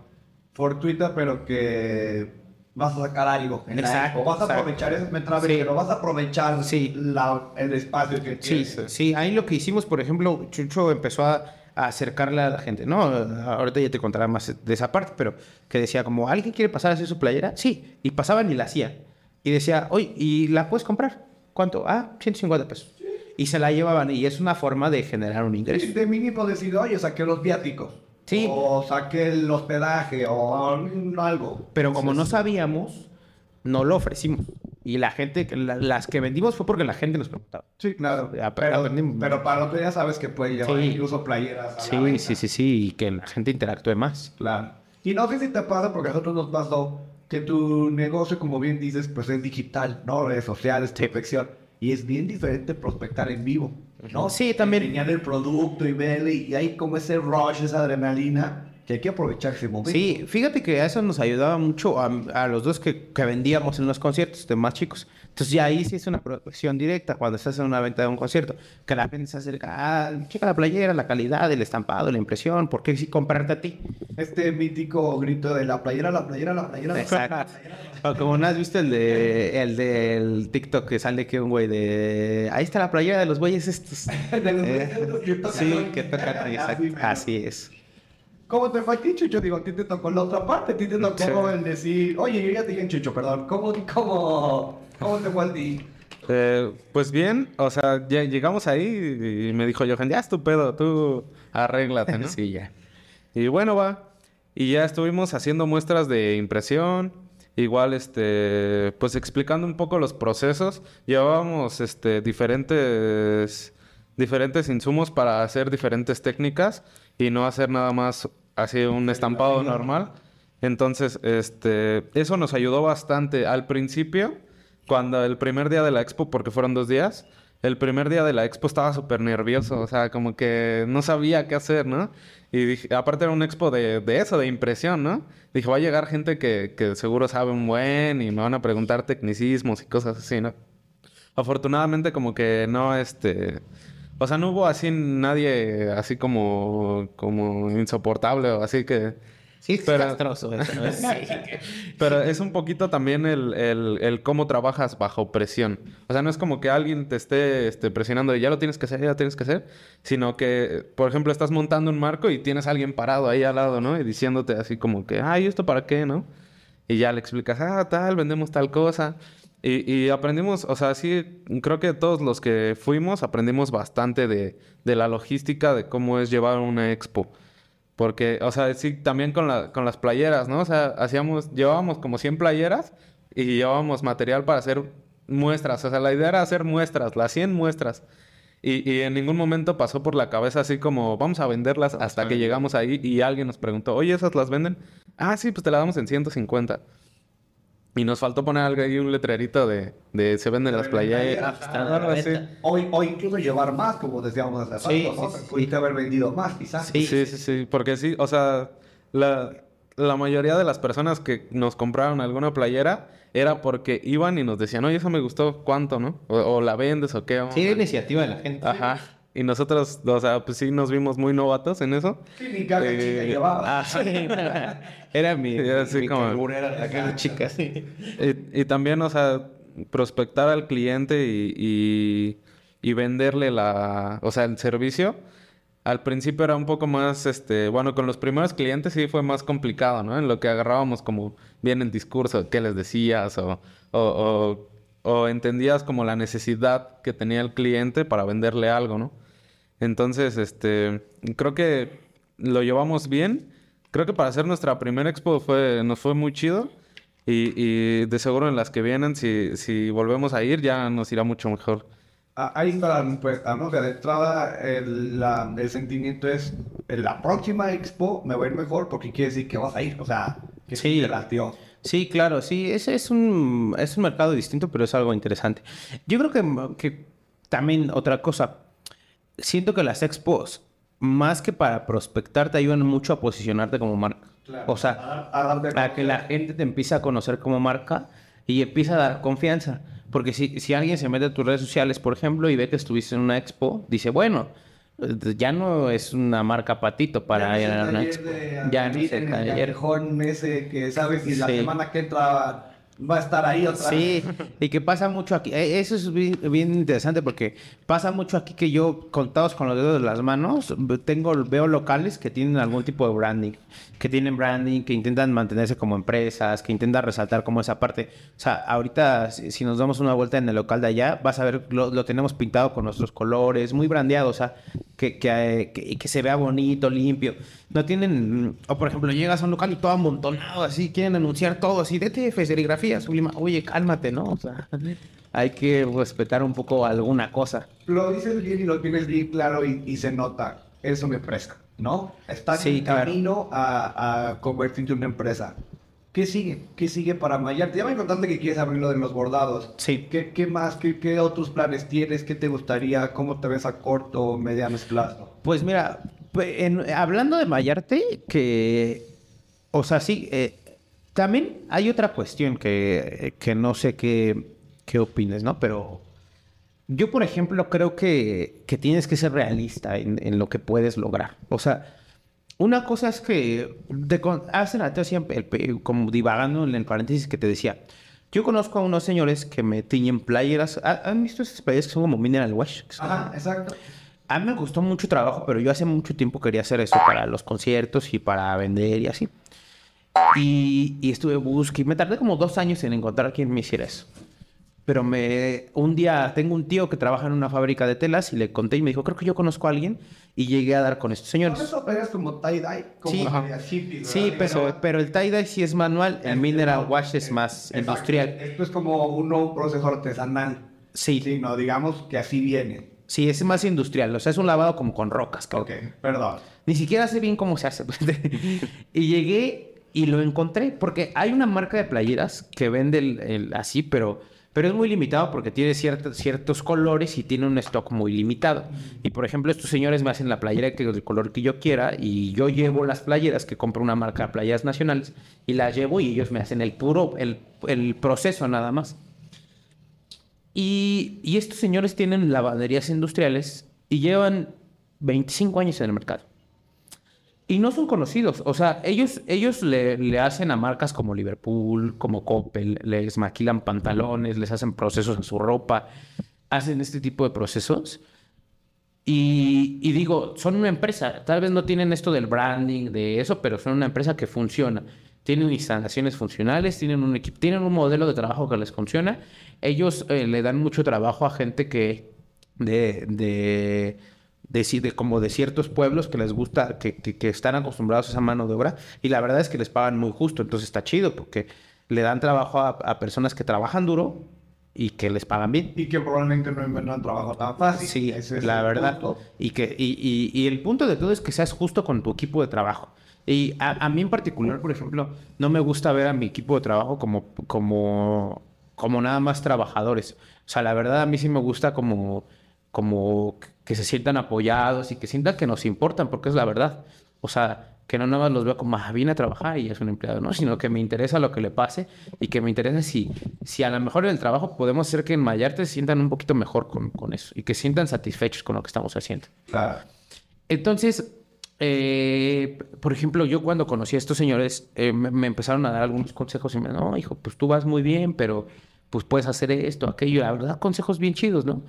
fortuita, pero que vas a sacar algo. en la Exacto, expo. Vas a exacto. aprovechar ese metraje, Sí. pero vas a aprovechar Sí. la- el espacio que Sí, tienes. sí, ahí lo que hicimos, por ejemplo, Chucho empezó a, a acercarle a la gente, ¿no? Ahorita ya te contará más de esa parte, pero que decía como, ¿alguien quiere pasar a hacer su playera? Sí, y pasaban y la hacía. Y decía, oye, ¿y la puedes comprar? ¿Cuánto? Ah, 150 pesos. Y se la llevaban y es una forma de generar un ingreso. Sí, de mínimo decir, oye, saqué los viáticos. Sí. O saqué el hospedaje o algo. Pero como no sabíamos, no lo ofrecimos. Y la gente, la- las que vendimos fue porque la gente nos preguntaba. Sí, claro. Pero, para que ya sabes que puede llevar Sí. incluso playeras. a la Sí, venta. sí, sí, sí, y que la gente interactúe más. Claro. Y no sé si te pasa, porque a nosotros nos pasó que tu negocio, como bien dices, pues es digital, ¿no? Redes sociales, prospección. Y es bien diferente prospectar en vivo, ¿no? Sí, también. Enseñar el producto y verle, y hay como ese rush, esa adrenalina, que hay que aprovechar ese momento. Sí, fíjate que eso nos ayudaba mucho a, a los dos que, que vendíamos en los conciertos de más chicos. Entonces ya ahí sí es una prospección directa cuando estás en una venta de un concierto. Que la gente se acerca, ah, checa la playera, la calidad, el estampado, la impresión, ¿por qué sí comprarte a ti? Este mítico grito de la playera, la playera, la playera. la Exacto. O como no has visto el de el del TikTok que sale que un güey de ahí está la playera de los güeyes estos. De los Eh, güeyes que tocan. sí, que tocan, Así exacto. Así es. ¿Cómo te fue a ti, Chucho? Digo, a ti te tocó la otra parte, a ti te tocó Sí. el decir, oye, yo ya te dije Chucho, perdón, ¿cómo, cómo, cómo te fue a ti? Eh, pues bien, o sea, ya llegamos ahí y me dijo Johan, ya es tu pedo, tú arréglate, ¿no? Sí, ya. Y bueno, va. Y ya estuvimos haciendo muestras de impresión. Igual, este, pues explicando un poco los procesos. Llevábamos, este, diferentes, diferentes insumos para hacer diferentes técnicas y no hacer nada más así un estampado normal. Entonces, este, eso nos ayudó bastante al principio. Cuando el primer día de la expo, porque fueron dos días, el primer día de la expo estaba súper nervioso, o sea, como que no sabía qué hacer, ¿no? Y dije, aparte era un expo de, de eso, de impresión, ¿no? Dije, va a llegar gente que, que seguro sabe un buen y me van a preguntar tecnicismos y cosas así, ¿no? Afortunadamente como que no, este... O sea, no hubo así nadie así como, como insoportable o así que... Sí, Pero- castroso. eso, ¿no? Sí. Pero es un poquito también el, el- el cómo trabajas bajo presión. O sea, no es como que alguien te esté este, presionando de ya lo tienes que hacer, ya lo tienes que hacer. Sino que, por ejemplo, estás montando un marco y tienes a alguien parado ahí al lado, ¿no? Y diciéndote así como que, ay, ¿esto para qué, no? Y ya le explicas, ah, tal, vendemos tal cosa. Y, y aprendimos, o sea, sí, creo que todos los que fuimos aprendimos bastante de, de la logística de cómo es llevar una expo. Porque, o sea, sí, también con, la, con las playeras, ¿no? O sea, hacíamos, llevábamos como 100 playeras y llevábamos material para hacer muestras. O sea, la idea era hacer muestras, las 100 muestras. Y, y en ningún momento pasó por la cabeza así como, vamos a venderlas hasta que llegamos ahí y alguien nos preguntó, oye, ¿esas las venden? Ah, sí, pues te la damos en 150. Y nos faltó poner algo ahí, un letrerito de, de se venden las playeras. O, o incluso llevar más, como decíamos hace Sí, rato, ¿no? sí, sí. Pudiste haber vendido más, quizás. Sí. Sí, sí, sí, porque sí, o sea, la, la mayoría de las personas que nos compraron alguna playera era porque iban y nos decían, oye, eso me gustó, ¿cuánto, no? O, o la vendes o qué. Sí, era iniciativa de la gente. Ajá. Y nosotros, o sea, pues sí nos vimos muy novatos en eso. Sí, ni carga Eh, chica llevaba. Ah, sí. Era mi, Sí, así mi como- carburera de aquella chica. sí. Y, y también, o sea, prospectar al cliente y, y, y venderle la, o sea, el servicio. Al principio era un poco más, este, bueno, con los primeros clientes sí fue más complicado, ¿no? En lo que agarrábamos como bien el discurso, qué les decías o, o, o, o entendías como la necesidad que tenía el cliente para venderle algo, ¿no? Entonces, este, creo que lo llevamos bien. Creo que para hacer nuestra primera expo fue, nos fue muy chido. Y, y de seguro en las que vienen, si, si volvemos a ir, ya nos irá mucho mejor. Ah, Ahí está la respuesta, ¿no? Que de entrada el, la- el sentimiento es, en la próxima expo me va a ir mejor porque quiere decir que vas a ir, o sea, que Sí. te latió. Sí, claro, sí, ese es un, es un mercado distinto, pero es algo interesante. Yo creo que, que también otra cosa, siento que las expos, más que para prospectar, te ayudan mucho a posicionarte como marca. O sea, A, a darte a que la gente te empiece a conocer como marca y empieza a dar confianza. Porque si, si alguien se mete a tus redes sociales, por ejemplo, y ve que estuviste en una expo, dice, bueno, ya no es una marca patito para ir a una expo. Ya no es el taller. ese que sabes y la semana que entra va a estar ahí otra Sí, y que pasa mucho aquí. eh, Eso es bien, bien interesante porque pasa mucho aquí que yo, contados con los dedos de las manos, tengo, veo locales que tienen algún tipo de branding, que tienen branding, que intentan mantenerse como empresas, que intentan resaltar como esa parte. O sea, ahorita si, nos damos una vuelta en el local de allá, vas a ver, lo, lo tenemos pintado con nuestros colores, muy brandeado, o sea, que, que, eh, que- se vea bonito, limpio. No tienen, o por ejemplo, llegas a un local y todo amontonado, así, quieren anunciar todo, así, DTF, serigrafía, sublima. Oye, cálmate, ¿no? O sea, hay que respetar un poco alguna cosa. Lo dices bien y lo tienes bien claro y, y se nota. Es una empresa, ¿no? Está Sí, en claro. camino a, a convertirte en una empresa. ¿Qué sigue? ¿Qué sigue para Mayarte? Ya me contaste que quieres abrir lo de los bordados. Sí. ¿Qué, qué más? ¿Qué, ¿Qué otros planes tienes? ¿Qué te gustaría? ¿Cómo te ves a corto o mediano plazo? Pues mira, en- hablando de Mayarte, que, o sea, sí, eh, también hay otra cuestión que, que no sé qué, qué opines, ¿no? Pero yo, por ejemplo, creo que, que tienes que ser realista en, en lo que puedes lograr. O sea, una cosa es que de, hace rato pe- como divagando en el paréntesis que te decía, yo conozco a unos señores que me tiñen playeras. ¿Ha- ¿Han visto esas playeras que son como mineral wash? Ajá, exacto. a mí me gustó mucho trabajo, pero yo hace mucho tiempo quería hacer eso para los conciertos y para vender y así. Y, y estuve buscando, me tardé como dos años en encontrar quien me hiciera eso. Pero me, un día tengo un tío que trabaja en una fábrica de telas y le conté y me dijo, creo que yo conozco a alguien y llegué a dar con estos señores. eso operas como tie-dye, como Sí. Sí, pero, pero el tie-dye sí es manual, el mineral wash es más Exacto. industrial. Esto es como uno, un proceso artesanal. Sí, Sí, no, digamos que así viene. sí, es más industrial, o sea, es un lavado como con rocas. creo. Ok, perdón. Ni siquiera sé bien cómo se hace. pues. y llegué y lo encontré porque hay una marca de playeras que vende el, el- así, pero pero es muy limitado porque tiene ciertos, colores y tiene un stock muy limitado. Y por ejemplo, estos señores me hacen la playera del color que yo quiera y yo llevo las playeras que compro una marca de playeras nacionales y las llevo y ellos me hacen el puro, el, proceso nada más. Y, y estos señores tienen lavanderías industriales y llevan 25 años en el mercado. Y no son conocidos. O sea, ellos, ellos le, le, hacen a marcas como Liverpool, como Coppel, les maquilan pantalones, les hacen procesos en su ropa, hacen este tipo de procesos. Y, digo, son una empresa. Tal vez no tienen esto del branding, de eso, pero son una empresa que funciona. Tienen instalaciones funcionales, tienen un equipo, tienen un modelo de trabajo que les funciona. Ellos eh, le dan mucho trabajo a gente que de, de de, como de ciertos pueblos que les gusta, que, que, están acostumbrados a esa mano de obra y la verdad es que les pagan muy justo, entonces está chido porque le dan trabajo a, personas que trabajan duro y que les pagan bien. Y que probablemente no encuentran trabajo tan fácil. Sí, es la verdad. Y, que, y, y, el punto de todo es que seas justo con tu equipo de trabajo. Y a, a, mí en particular, por ejemplo, no me gusta ver a mi equipo de trabajo como, como, como nada más trabajadores. O sea, la verdad a mí sí me gusta como, como que se sientan apoyados y que sientan que nos importan, porque es la verdad. O sea, que no nada más los veo como, ah, viene a trabajar y es un empleado, ¿no? Sino que me interesa lo que le pase y que me interesa si, si a lo mejor en el trabajo podemos hacer que en Mayarte se sientan un poquito mejor con, con eso y que se sientan satisfechos con lo que estamos haciendo. Claro. Entonces, eh, por ejemplo, yo cuando conocí a estos señores, eh, me, me, empezaron a dar algunos consejos y me no, hijo, pues tú vas muy bien, pero pues puedes hacer esto, aquello. La verdad, consejos bien chidos, ¿no?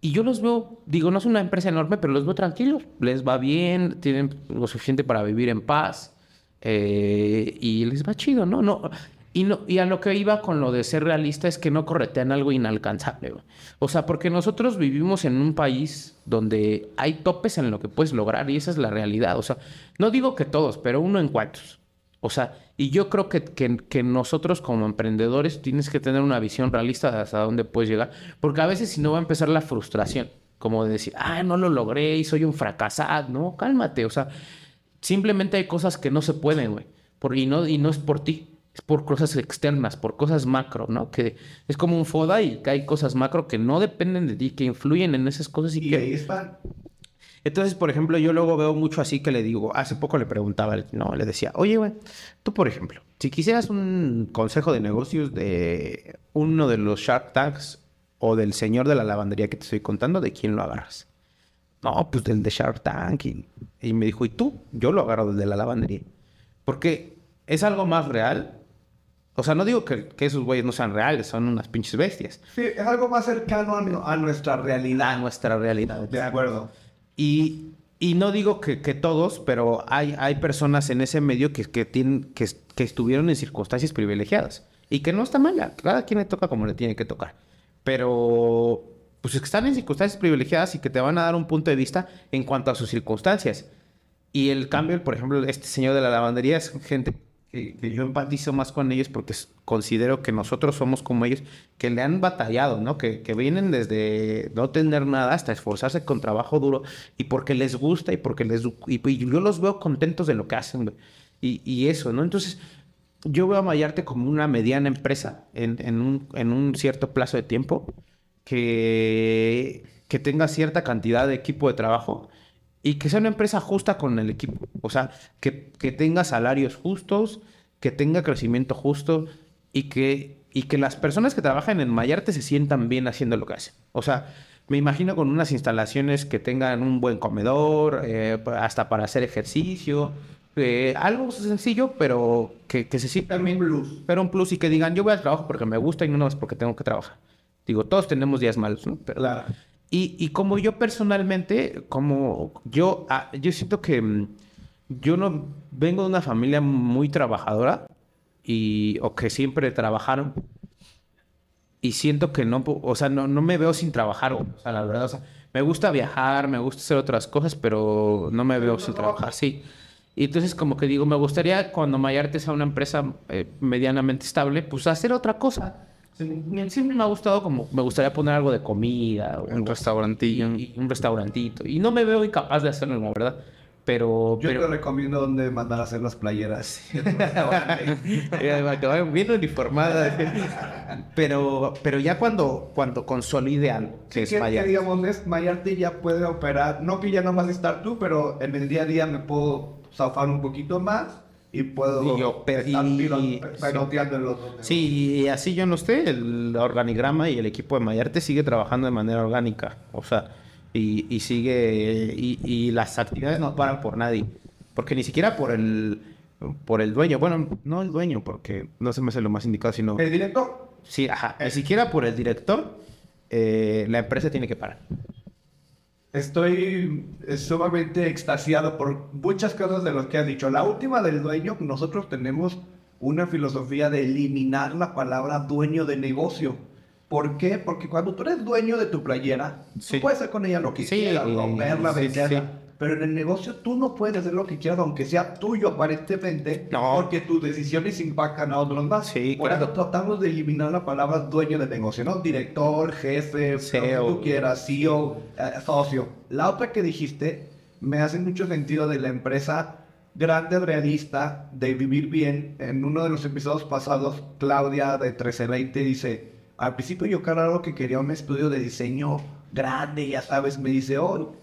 Y yo los veo, digo, no es una empresa enorme, pero los veo tranquilos. Les va bien, tienen lo suficiente para vivir en paz. Eh, y les va chido, ¿no? no y, no, y a lo que iba con lo de ser realista es que no corretean algo inalcanzable. O sea, porque nosotros vivimos en un país donde hay topes en lo que puedes lograr y esa es la realidad. O sea, no digo que todos, pero uno en cuantos. O sea, y yo creo que, que, nosotros como emprendedores tienes que tener una visión realista de hasta dónde puedes llegar, porque a veces si no va a empezar la frustración, como de decir, ah, no lo logré y soy un fracasado, no, cálmate, o sea, simplemente hay cosas que no se pueden, güey, y, no, y no es por ti, es por cosas externas, por cosas macro, ¿no? Que es como un FODA y que hay cosas macro que no dependen de ti, que influyen en esas cosas y, y que... Ahí entonces, por ejemplo, yo luego veo mucho así que le digo, hace poco le preguntaba, no, le decía, oye, güey, tú, por ejemplo, si quisieras un consejo de negocios de uno de los Shark Tanks o del señor de la lavandería que te estoy contando, ¿de quién lo agarras? No, pues del de Shark Tank. Y, me dijo, ¿y tú? Yo lo agarro del de la lavandería. Porque es algo más real. O sea, no digo que, esos güeyes no sean reales, son unas pinches bestias. Sí, es algo más cercano a, a nuestra realidad. A nuestra realidad. De acuerdo. Y, y no digo que, que, todos, pero hay, hay personas en ese medio que, que, tienen, que, que estuvieron en circunstancias privilegiadas. Y que no está mal, cada quien le toca como le tiene que tocar. Pero, pues es que están en circunstancias privilegiadas y que te van a dar un punto de vista en cuanto a sus circunstancias. Y el cambio, por ejemplo, este señor de la lavandería es gente que, yo empatizo más con ellos porque considero que nosotros somos como ellos, que le han batallado, ¿no? Que, que, vienen desde no tener nada hasta esforzarse con trabajo duro y porque les gusta y porque les... Y, yo los veo contentos de lo que hacen, y, y, eso, ¿no? Entonces, yo veo a Mayarte como una mediana empresa en, en, un, en un cierto plazo de tiempo que, que tenga cierta cantidad de equipo de trabajo y que sea una empresa justa con el equipo. O sea, que, que tenga salarios justos, que tenga crecimiento justo y que, y que las personas que trabajan en Mayarte se sientan bien haciendo lo que hacen. O sea, me imagino con unas instalaciones que tengan un buen comedor, eh, hasta para hacer ejercicio. Eh, algo sencillo, pero que, que se sientan bien. Un plus. Pero un plus y que digan, yo voy al trabajo porque me gusta y no es porque tengo que trabajar. Digo, todos tenemos días malos, ¿no? Pero, claro. Y, y, como yo personalmente, como yo, ah, yo siento que mm, yo no vengo de una familia muy trabajadora y, o que siempre trabajaron. Y siento que no, o sea, no, no me veo sin trabajar, o sea, la verdad, o sea, me gusta viajar, me gusta hacer otras cosas, pero no me veo sin trabajar, sí. Y entonces como que digo, me gustaría cuando Mayarte sea una empresa eh, medianamente estable, pues hacer otra cosa Siempre me ha gustado como, me gustaría poner algo de comida. un restaurantillo. un restaurantito. Y no me veo incapaz de hacerlo, ¿verdad? Pero, Yo pero, te recomiendo dónde mandar a hacer las playeras. Me acabaron bien uniformada. pero, pero ya cuando, cuando consolide algo, que es que, que Mayarte. digamos, es Mayarte ya puede operar, no que ya no vas a estar tú, pero en el día a día me puedo zafar un poquito más y puedo Y oper- estar y- pilot- piloteando en los dos Sí, y así yo no esté, el organigrama y el equipo de Mayarte sigue trabajando de manera orgánica. O sea, y, y sigue. Y, y las actividades no paran por nadie. Porque ni siquiera por el por el dueño. Bueno, no el dueño, porque no se me hace lo más indicado, sino. El director, Sí, ajá. Ni siquiera por el director, eh, la empresa tiene que parar. Estoy eh, sumamente extasiado por muchas cosas de lo que has dicho. La última del dueño, nosotros tenemos una filosofía de eliminar la palabra dueño de negocio. ¿Por qué? Porque cuando tú eres dueño de tu playera, Sí. tú puedes hacer con ella lo que Sí, quieras, y- romperla, sí, venderla. Pero en el negocio tú no puedes hacer lo que quieras, aunque sea tuyo aparentemente, No. porque tus decisiones impactan a otros más. Sí, Por claro. eso tratamos de eliminar la palabra dueño de negocio, ¿no? Director, jefe, CEO. lo que tú quieras, CEO, eh, socio. La otra que dijiste me hace mucho sentido de la empresa grande, realista, de vivir bien. En uno de los episodios pasados, Claudia de 1320 dice, al principio yo claro que quería un estudio de diseño grande, ya sabes, me dice, oh,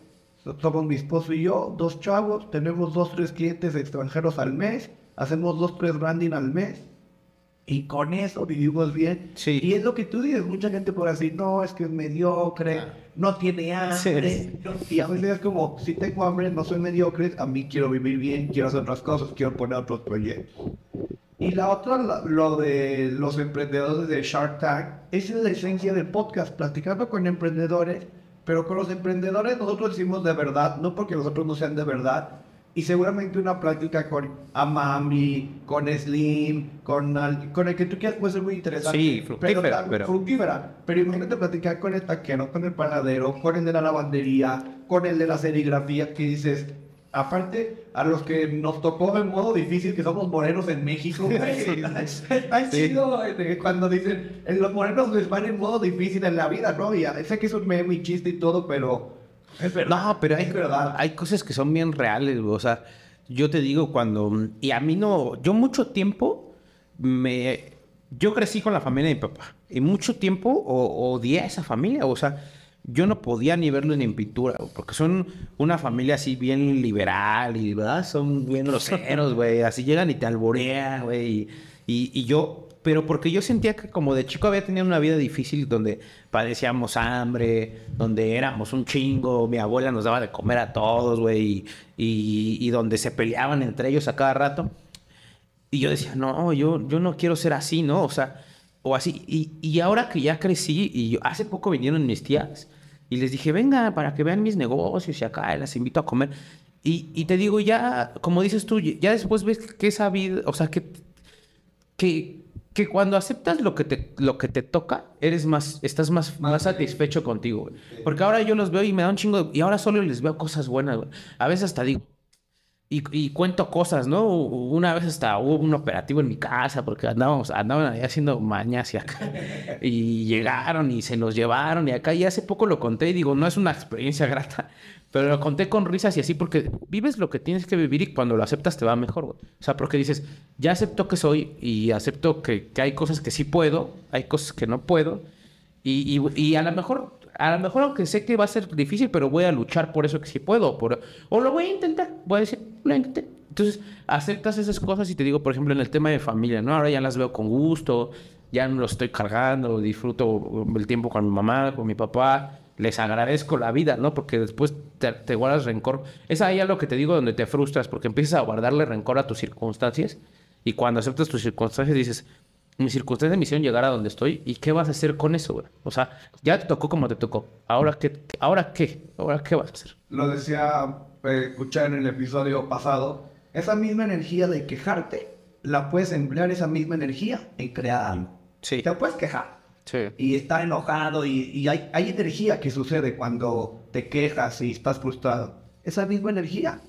somos mi esposo y yo, dos chavos, tenemos dos, tres clientes extranjeros al mes, hacemos dos, tres branding al mes. Y con eso vivimos bien. Sí. Y es lo que tú dices, mucha gente puede decir, no, es que es mediocre, no tiene hambre. Sí. No, Y a veces es como, si tengo hambre, no soy mediocre, a mí quiero vivir bien, quiero hacer otras cosas, quiero poner otros proyectos. Y la otra, la- lo de los emprendedores de Shark Tank, esa es la esencia del podcast, platicando con emprendedores, pero con los emprendedores nosotros decimos de verdad, no porque los otros no sean de verdad, y seguramente una plática con Amami, con Slim, con, con el que tú quieras puede ser muy interesante. Sí, fructífera, tam- pero- fructífera. Pero imagínate platicar con el taquero, con el panadero, con el de la lavandería, con el de la serigrafía, que dices, aparte, a los que nos tocó en modo difícil, que somos morenos en México, güey, está chido eh, cuando dicen, en los morenos les van en modo difícil en la vida, ¿no? Y sé que es un meme y chiste y todo, pero es verdad. No, pero hay, Es verdad. hay cosas que son bien reales, güey. O sea, yo te digo cuando... Y a mí no... Yo mucho tiempo me... Yo crecí con la familia de mi papá. Y mucho tiempo o- odié a esa familia. O sea, yo no podía ni verlo ni en pintura. Porque son una familia así bien liberal y, ¿verdad? Son bien groseros, güey. Así llegan y te alborean, güey. Y, y- y yo... Pero porque yo sentía que como de chico había tenido una vida difícil donde padecíamos hambre, donde éramos un chingo, mi abuela nos daba de comer a todos, güey, y, y- y donde se peleaban entre ellos a cada rato. Y yo decía, no, yo, yo no quiero ser así, ¿no? O sea, o así. Y, y ahora que ya crecí, y yo, hace poco vinieron mis tías, y les dije, venga, para que vean mis negocios y acá, las invito a comer. Y, y te digo, ya, como dices tú, ya después ves que esa vida, o sea, que, que, que cuando aceptas lo que te, lo que te toca, eres más, estás más, más satisfecho contigo, güey. Porque ahora yo los veo y me da un chingo, de- y ahora solo les veo cosas buenas, güey. A veces hasta digo, y, y cuento cosas, ¿no? Una vez hasta hubo un operativo en mi casa porque andábamos, andaban ahí haciendo mañas y acá. Y llegaron y se los llevaron y acá. Y hace poco lo conté y digo, no es una experiencia grata, pero lo conté con risas y así porque vives lo que tienes que vivir y cuando lo aceptas te va mejor, güey. O sea, porque dices, ya acepto que soy y acepto que, que hay cosas que sí puedo, hay cosas que no puedo. Y, y- y a lo mejor, a lo mejor aunque sé que va a ser difícil, pero voy a luchar por eso que sí puedo. Por, o lo voy a intentar. Voy a decir, lo intenté. Entonces, aceptas esas cosas y te digo, por ejemplo, en el tema de familia, ¿no? Ahora ya las veo con gusto, ya no lo estoy cargando, disfruto el tiempo con mi mamá, con mi papá. Les agradezco la vida, ¿no? Porque después te, te guardas rencor. Es ahí a lo que te digo donde te frustras, porque empiezas a guardarle rencor a tus circunstancias. Y cuando aceptas tus circunstancias dices, mis circunstancias me hicieron llegar a donde estoy y qué vas a hacer con eso, güey. O sea, ya te tocó como te tocó. Ahora qué, ahora qué, ahora qué vas a hacer. Lo decía, eh, escuchar en el episodio pasado, esa misma energía de quejarte, la puedes emplear esa misma energía en crear algo. Sí. Te puedes quejar. Sí. Y estar enojado y, y hay, hay energía que sucede cuando te quejas y estás frustrado. Esa misma energía,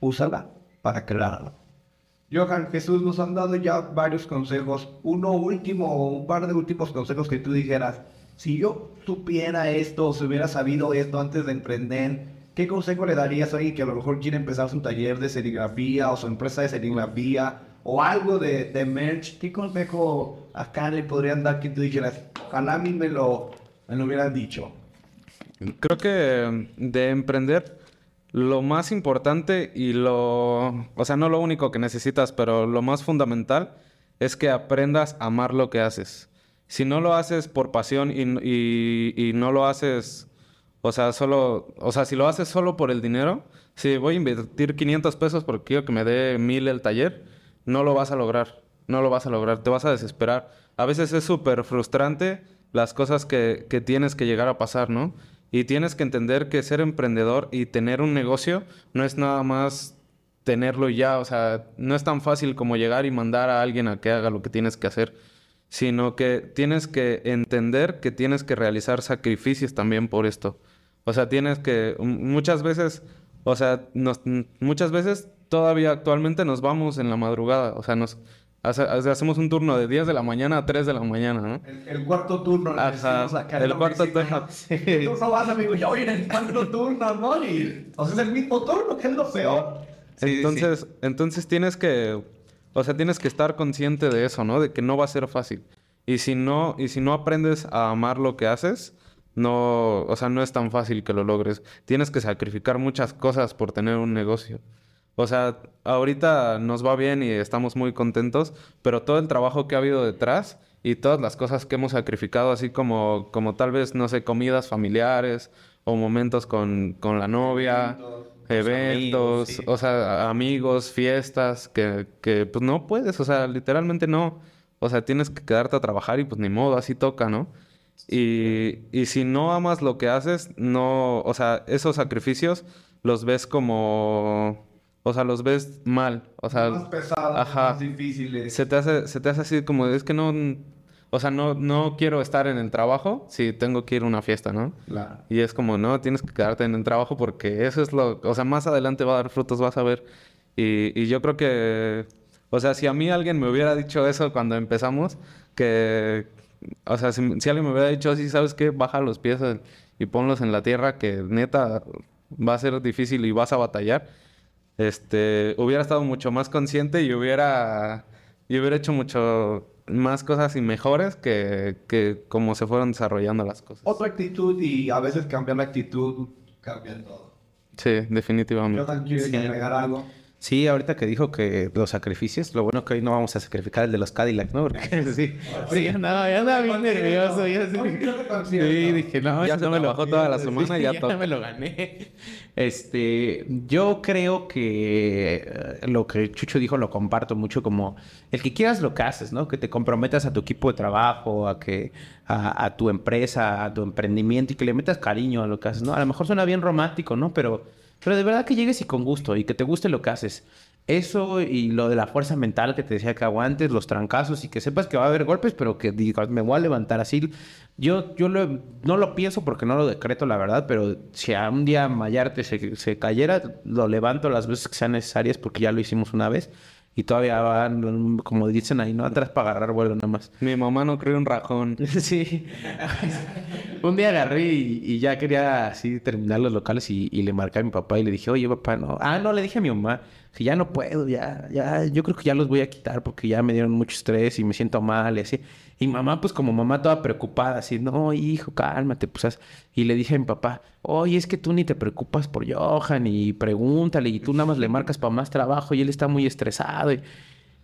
úsala para crearlo. Johan, Jesús nos han dado ya varios consejos. Uno último un par de últimos consejos que tú dijeras, si yo supiera esto si hubiera sabido esto antes de emprender, ¿qué consejo le darías a alguien que a lo mejor quiere empezar su taller de serigrafía o su empresa de serigrafía o algo de, de merch? ¿Qué consejo acá le podrían dar que tú dijeras, ojalá a mí me lo, me lo hubieran dicho? Creo que de emprender, lo más importante y lo, o sea, no lo único que necesitas, pero lo más fundamental es que aprendas a amar lo que haces. Si no lo haces por pasión y, y- y no lo haces, o sea, solo, o sea, si lo haces solo por el dinero, si voy a invertir 500 pesos porque quiero que me dé 1000 el taller, no lo vas a lograr, no lo vas a lograr, te vas a desesperar. A veces es súper frustrante las cosas que, que tienes que llegar a pasar, ¿no? Y tienes que entender que ser emprendedor y tener un negocio no es nada más tenerlo ya, o sea, no es tan fácil como llegar y mandar a alguien a que haga lo que tienes que hacer, sino que tienes que entender que tienes que realizar sacrificios también por esto. O sea, tienes que muchas veces, o sea, nos- muchas veces todavía actualmente nos vamos en la madrugada, o sea, nos hace- hace- hacemos un turno de 10 de la mañana a 3 de la mañana, ¿no? El, el cuarto turno. le Ajá, decimos acá en el cuarto oficina. Tú no vas, amigo, ya voy en el cuarto turno, ¿no? Y, o sea, es el mismo turno, que es lo peor. Sí, sí, entonces, entonces tienes que, o sea, tienes que estar consciente de eso, ¿no? De que no va a ser fácil. Y si no, y si no aprendes a amar lo que haces, no, o sea, no es tan fácil que lo logres. Tienes que sacrificar muchas cosas por tener un negocio. O sea, ahorita nos va bien y estamos muy contentos, pero todo el trabajo que ha habido detrás y todas las cosas que hemos sacrificado, así como, como tal vez, no sé, comidas familiares o momentos con, con la novia, eventos, amigos, sí. o sea, amigos, fiestas, que, que pues no puedes, o sea, literalmente no. O sea, tienes que quedarte a trabajar y pues ni modo, así toca, ¿no? Y, y si no amas lo que haces, no, o sea, esos sacrificios los ves como, o sea, los ves mal, o sea, más pesados, ajá. más difíciles. se te hace, se te hace así como, es que no, o sea, no, no quiero estar en el trabajo si tengo que ir a una fiesta, ¿no? Claro. Y es como, no, tienes que quedarte en el trabajo porque eso es lo, o sea, más adelante va a dar frutos, vas a ver. Y, y yo creo que, o sea, si a mí alguien me hubiera dicho eso cuando empezamos, que, o sea, si, si alguien me hubiera dicho, sí, ¿sabes qué? Baja los pies eh, y ponlos en la tierra, que neta va a ser difícil y vas a batallar, este, hubiera estado mucho más consciente y hubiera, y hubiera hecho mucho más cosas y mejores que, que como se fueron desarrollando las cosas. Otra actitud y a veces cambiar la actitud cambia todo. Sí, definitivamente. Jonathan, ¿quieres Sí. agregar algo? Sí, ahorita que dijo que los sacrificios, lo bueno que hoy no vamos a sacrificar el de los Cadillac, ¿no? Porque sí, sí, ya andaba, ya andaba bien nervioso. Ya sí, sí, dije, no, Ya se me lo trabajó toda la semana y ya toca. me lo gané. Este, yo creo que eh, lo que Chucho dijo lo comparto mucho como el que quieras lo que haces, ¿no? Que te comprometas a tu equipo de trabajo, a que a, a tu empresa, a tu emprendimiento y que le metas cariño a lo que haces, ¿no? A lo mejor suena bien romántico, ¿no? Pero pero de verdad que llegues y con gusto y que te guste lo que haces. Eso y lo de la fuerza mental que te decía que aguantes, los trancazos y que sepas que va a haber golpes, pero que digas, me voy a levantar así. Yo, yo no lo pienso porque no lo decreto, la verdad, pero si a un día Mayarte se, se cayera, lo levanto las veces que sean necesarias porque ya lo hicimos una vez y todavía van, como dicen ahí, ¿no? Atrás para agarrar vuelo nada más. Mi mamá no cree un rajón. Sí. Un día agarré y, y ya quería así terminar los locales y, y le marqué a mi papá y le dije, oye papá, no. Ah, no, le dije a mi mamá que ya no puedo, ya, ya, yo creo que ya los voy a quitar porque ya me dieron mucho estrés y me siento mal y así. Y mamá, pues como mamá toda preocupada, así, no, hijo, cálmate, pues. haz-". Y le dije a mi papá, oye, es que tú ni te preocupas por Johan y pregúntale y tú nada más le marcas para más trabajo y él está muy estresado. Y,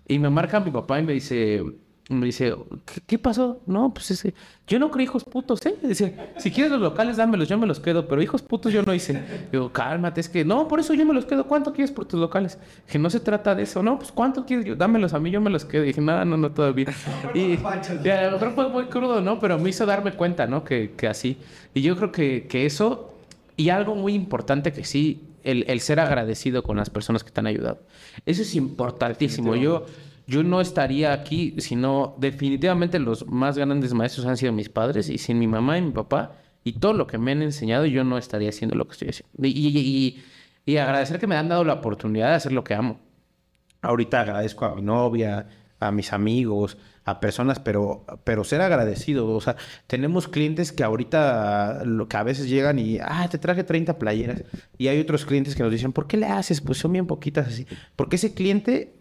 y me marca mi papá y me dice, me dice, ¿qué, qué pasó? No, pues ese, yo no creo hijos putos, ¿eh? Dice, si quieres los locales, dámelos, yo me los quedo, pero hijos putos yo no hice. Digo, cálmate, es que, no, por eso yo me los quedo, ¿cuánto quieres por tus locales? Que no se trata de eso, no, pues ¿cuánto quieres? Yo, dámelos a mí, yo me los quedo. Y dije, no, no, no, todavía. Y, y a lo mejor fue muy crudo, ¿no? Pero me hizo darme cuenta, ¿no? Que, que así. Y yo creo que, que eso, y algo muy importante que sí, el, el ser agradecido con las personas que te han ayudado. Eso es importantísimo. Yo, yo no estaría aquí, sino definitivamente los más grandes maestros han sido mis padres y sin mi mamá y mi papá y todo lo que me han enseñado, yo no estaría haciendo lo que estoy haciendo. Y, y- y- agradecer que me han dado la oportunidad de hacer lo que amo. Ahorita agradezco a mi novia, a mis amigos, a personas, pero, pero ser agradecido. O sea, tenemos clientes que ahorita, lo que a veces llegan y, ah, te traje 30 playeras. Y hay otros clientes que nos dicen, ¿por qué le haces? Pues son bien poquitas así. Porque ese cliente,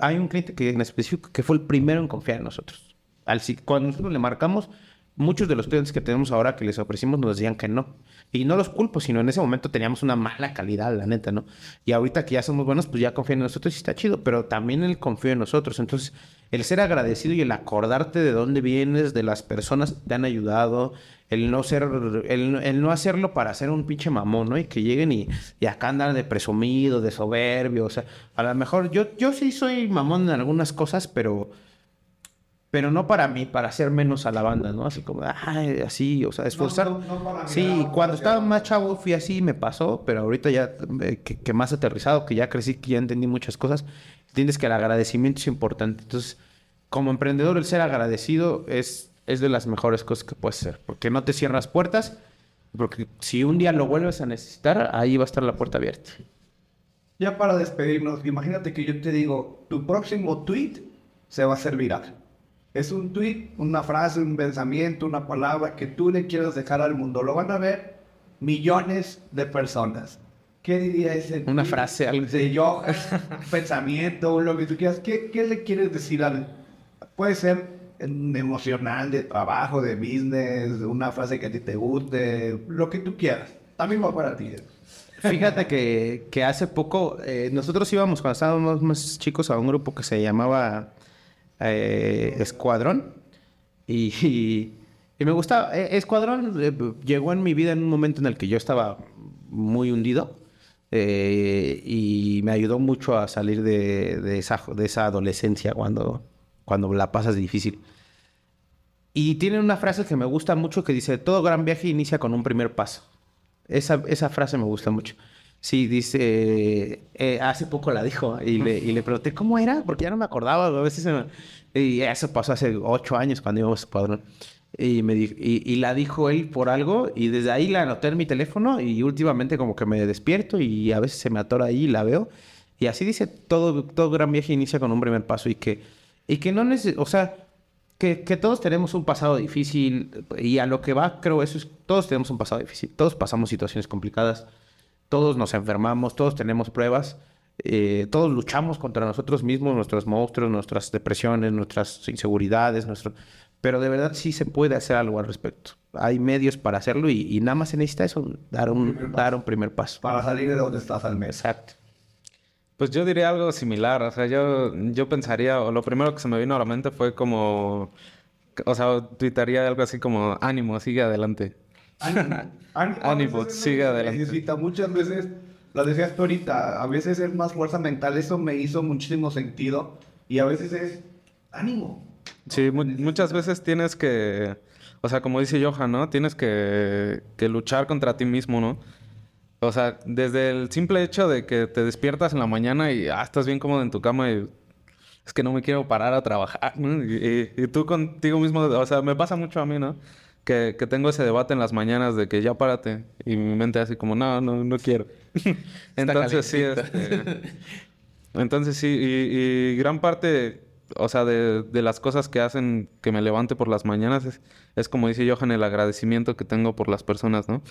hay un cliente que en específico que fue el primero en confiar en nosotros. Al, cuando nosotros le marcamos, muchos de los clientes que tenemos ahora que les ofrecimos nos decían que no. Y no los culpo, sino en ese momento teníamos una mala calidad, la neta, ¿no? Y ahorita que ya somos buenos, pues ya confían en nosotros y está chido, pero también él confía en nosotros. Entonces, el ser agradecido y el acordarte de dónde vienes, de las personas que te han ayudado, el no ser, el, no hacerlo para ser un pinche mamón, ¿no? Y que lleguen y, y, acá andan de presumido, de soberbio, o sea, a lo mejor yo, yo sí soy mamón en algunas cosas, pero pero no para mí, para hacer menos a la banda, ¿no? Así como, ay, así, o sea, esforzar. sí, cuando estaba más chavo fui así, me pasó, pero ahorita ya eh, que, más aterrizado, que ya crecí, que ya entendí muchas cosas, entiendes que el agradecimiento es importante. Entonces, como emprendedor, el ser agradecido es, es de las mejores cosas que puedes hacer, porque no te cierras puertas, porque si un día lo vuelves a necesitar, ahí va a estar la puerta abierta. Ya para despedirnos, imagínate que yo te digo, tu próximo tweet se va a hacer viral es un tweet, una frase, un pensamiento, una palabra que tú le quieres dejar al mundo. Lo van a ver millones de personas. ¿Qué diría ese? Una frase, algo de yo, pensamiento, lo que tú quieras. ¿Qué, ¿Qué, le quieres decir al.? Puede ser emocional, de trabajo, de business, una frase que a ti te guste, lo que tú quieras. También va para ti. Fíjate que, que hace poco, eh, nosotros íbamos cuando estábamos más chicos a un grupo que se llamaba eh, Escuadrón. Y, me gustaba. Eh, Escuadrón eh, llegó en mi vida en un momento en el que yo estaba muy hundido. y me ayudó mucho a salir de, esa, adolescencia cuando, cuando la pasas difícil. Y tiene una frase que me gusta mucho que dice, todo gran viaje inicia con un primer paso. Esa frase me gusta mucho. Sí, dice, eh, hace poco la dijo y le, y le, pregunté cómo era, porque ya no me acordaba, a veces Y eso pasó hace ocho años cuando íbamos a Padrón. Y, me y, y, la dijo él por algo y desde ahí la anoté en mi teléfono y últimamente como que me despierto y a veces se me atora ahí y la veo. Y así dice, todo, todo gran viaje inicia con un primer paso y que, y que no neces o sea, que, que, todos tenemos un pasado difícil y a lo que va creo eso es, todos tenemos un pasado difícil, todos pasamos situaciones complicadas todos nos enfermamos, todos tenemos pruebas, eh, todos luchamos contra nosotros mismos, nuestros monstruos, nuestras depresiones, nuestras inseguridades, nuestro... pero de verdad sí se puede hacer algo al respecto. Hay medios para hacerlo y, nada más se necesita eso, dar un, dar un primer paso. Para salir de donde estás al mes. Exacto. Pues yo diría algo similar, o sea, yo, yo pensaría, o lo primero que se me vino a la mente fue como, o sea, tuitaría algo así como, ánimo, sigue adelante. Ánimo, sigue adelante. Necesita muchas veces, lo decías tú ahorita, a veces es más fuerza mental, eso me hizo muchísimo sentido. Y a veces es ánimo. Sí, muchas veces tienes que, o sea, como dice Johan, ¿no? Tienes que, que luchar contra ti mismo, ¿no? O sea, desde el simple hecho de que te despiertas en la mañana y ah, estás bien cómodo en tu cama y es que no me quiero parar a trabajar, ¿no? y, y, tú contigo mismo, o sea, me pasa mucho a mí, ¿no? Que, tengo ese debate en las mañanas de que ya párate. Y mi mente así como, no, no, no quiero. entonces sí, este, entonces sí, y, gran parte, o sea, de, las cosas que hacen que me levante por las mañanas es, es como dice Johan, el agradecimiento que tengo por las personas, ¿no?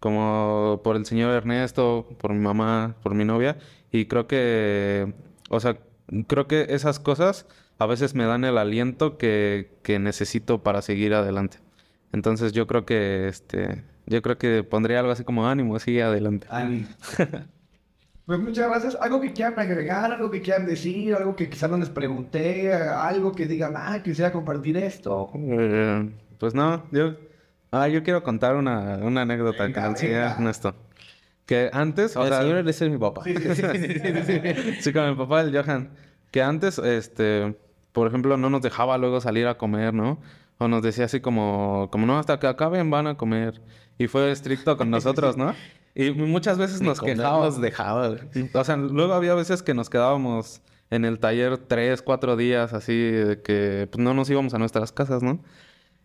Como por el señor Ernesto, por mi mamá, por mi novia. Y creo que, o sea, creo que esas cosas a veces me dan el aliento que, que necesito para seguir adelante. Entonces yo creo que este yo creo que pondría algo así como ánimo, así adelante. Ánimo. pues muchas gracias. Algo que quieran agregar, algo que quieran decir, algo que quizás no les pregunté, algo que digan, ah, quisiera compartir esto. Eh, pues no, yo ah, yo quiero contar una, una anécdota venga, que esto. Que antes, o sea, señor es mi papá. Sí, sí, sí, sí, con mi papá, el Johan. Que antes, este, por ejemplo, no nos dejaba luego salir a comer, ¿no? O nos decía así como, como no, hasta que acaben van a comer. Y fue estricto con nosotros, ¿no? Y muchas veces nos quejábamos. dejaba. O sea, luego había veces que nos quedábamos en el taller tres, cuatro días así de que pues, no nos íbamos a nuestras casas, ¿no?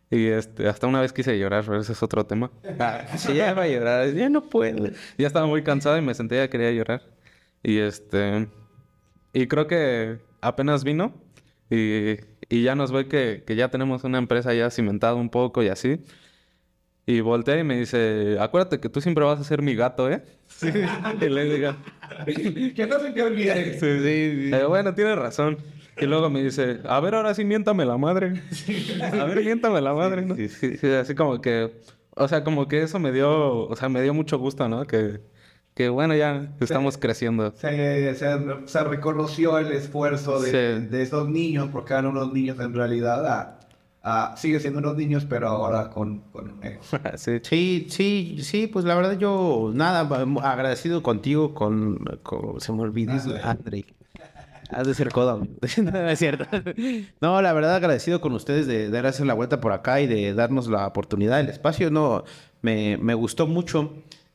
Y este, hasta una vez quise llorar, pero ese es otro tema. Ah, sí, ya iba a llorar, ya no puedo. Ya estaba muy cansado y me senté ya quería llorar. Y este, y creo que apenas vino Y, y ya nos ve que, que ya tenemos una empresa ya cimentada un poco y así. Y voltea y me dice, acuérdate que tú siempre vas a ser mi gato, ¿eh? Sí. y le digo, que no se te olvide. sí, sí, sí. bueno, tienes razón. Y luego me dice, a ver, ahora sí miéntame la madre. A ver, miéntame la madre, ¿no? Sí, sí, así como que, o sea, como que eso me dio, o sea, me dio mucho gusto, ¿no? Que, que bueno, ya estamos creciendo. Se, se, se, reconoció el esfuerzo de, Sí. de esos niños, porque eran unos niños en realidad. a- a- sigue siendo unos niños, pero ahora con, con ego. sí. Sí, sí, sí, pues la verdad yo, nada, agradecido contigo, con, con- se me olvidó, André. Has de ser codo. no, es cierto. No, la verdad agradecido con ustedes de, de darse la vuelta por acá y de darnos la oportunidad, el espacio. No, me, me gustó mucho.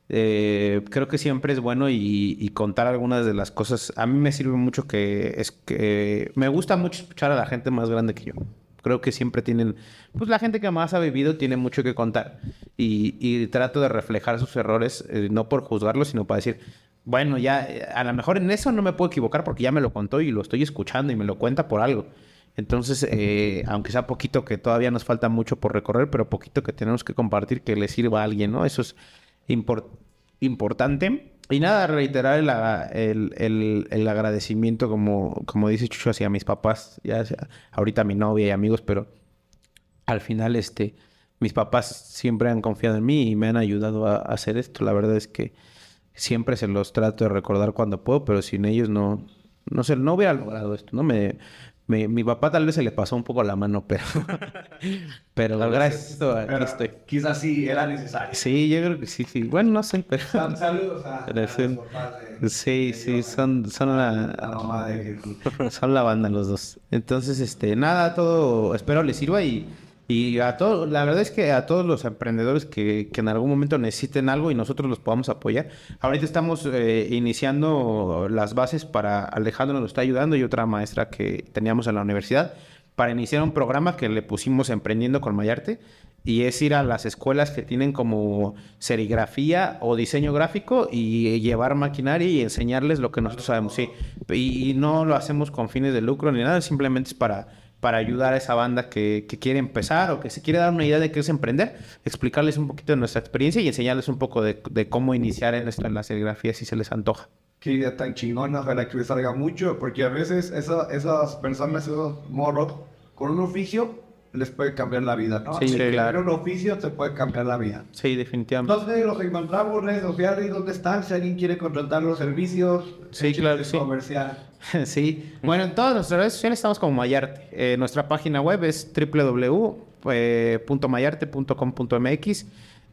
Eh, creo que siempre es bueno y, contar algunas de las cosas. A mí me sirve mucho que es que me gusta mucho escuchar a la gente más grande que yo. Creo que siempre tienen, pues la gente que más ha vivido tiene mucho que contar y, y trato de reflejar sus errores, eh, no por juzgarlos, sino para decir, bueno, ya eh, a lo mejor en eso no me puedo equivocar porque ya me lo contó y lo estoy escuchando y me lo cuenta por algo. Entonces, eh, aunque sea poquito que todavía nos falta mucho por recorrer, pero poquito que tenemos que compartir que le sirva a alguien, ¿no? Eso es impor- importante. Y nada, reiterar el, el, el- agradecimiento, como, como dice Chucho, hacia mis papás, ya sea ahorita mi novia y amigos, pero al final, este, mis papás siempre han confiado en mí y me han ayudado a, a hacer esto. La verdad es que siempre se los trato de recordar cuando puedo, pero sin ellos no, no sé, no hubiera logrado esto, ¿no? Me, me- mi papá tal vez se le pasó un poco la mano, pero, pero gracias a esto aquí Pero estoy. Quizás sí era necesario. Sí, yo creo que sí, sí. Bueno, no sé, pero... Sal- Saludos a, Pero de- Sí, de sí, son, son la la, mamá de son la banda los dos. Entonces, este, nada, todo, espero les sirva y, y a todos, la verdad es que a todos los emprendedores que, que en algún momento necesiten algo y nosotros los podamos apoyar. Ahorita estamos eh, iniciando las bases para, Alejandro nos está ayudando y otra maestra que teníamos en la universidad para iniciar un programa que le pusimos Emprendiendo con Mayarte y es ir a las escuelas que tienen como serigrafía o diseño gráfico y llevar maquinaria y enseñarles lo que nosotros sabemos. Sí, y, y no lo hacemos con fines de lucro ni nada, simplemente es para, para ayudar a esa banda que, que quiere empezar o que se quiere dar una idea de qué es emprender, explicarles un poquito de nuestra experiencia y enseñarles un poco de, de cómo iniciar en, esta- en la serigrafía si se les antoja. Qué idea tan chingona, ojalá que les salga mucho, porque a veces esa- esas personas, esos morros, con un oficio les puede cambiar la vida, ¿no? Sí, Si claro. un oficio te puede cambiar la vida. Sí, definitivamente. ¿Dónde los encontramos en redes sociales? ¿Dónde están? Si alguien quiere contratar los servicios. Sí, claro sí. Comercial. Sí. Bueno, en todas nuestras redes sociales estamos como Mayarte. Eh, nuestra página web es www.mayarte.com.mx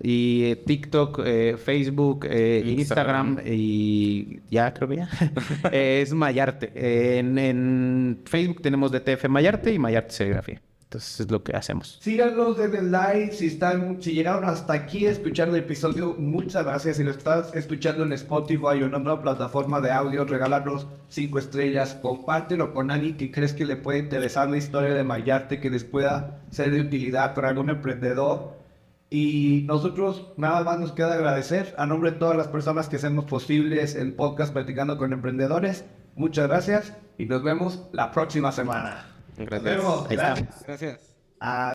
y eh, TikTok, eh, Facebook, eh, Instagram. Instagram. y ya creo que ya Eh, es Mayarte. Eh, en, en Facebook tenemos DTF Mayarte y Mayarte Serigrafía. Entonces es lo que hacemos. Síganos, denle like. Si están, si llegaron hasta aquí a escuchar el episodio, muchas gracias. Si lo estás escuchando en Spotify o en otra plataforma de audio, regálanos cinco estrellas. Compártelo con alguien que crees que le puede interesar la historia de Mayarte, que les pueda ser de utilidad para algún emprendedor. Y nosotros nada más nos queda agradecer a nombre de todas las personas que hacemos posibles el podcast Platicando con Emprendedores. Muchas gracias y nos vemos la próxima semana. Gracias. vemos. Ahí está. Gracias. Gracias. Ah,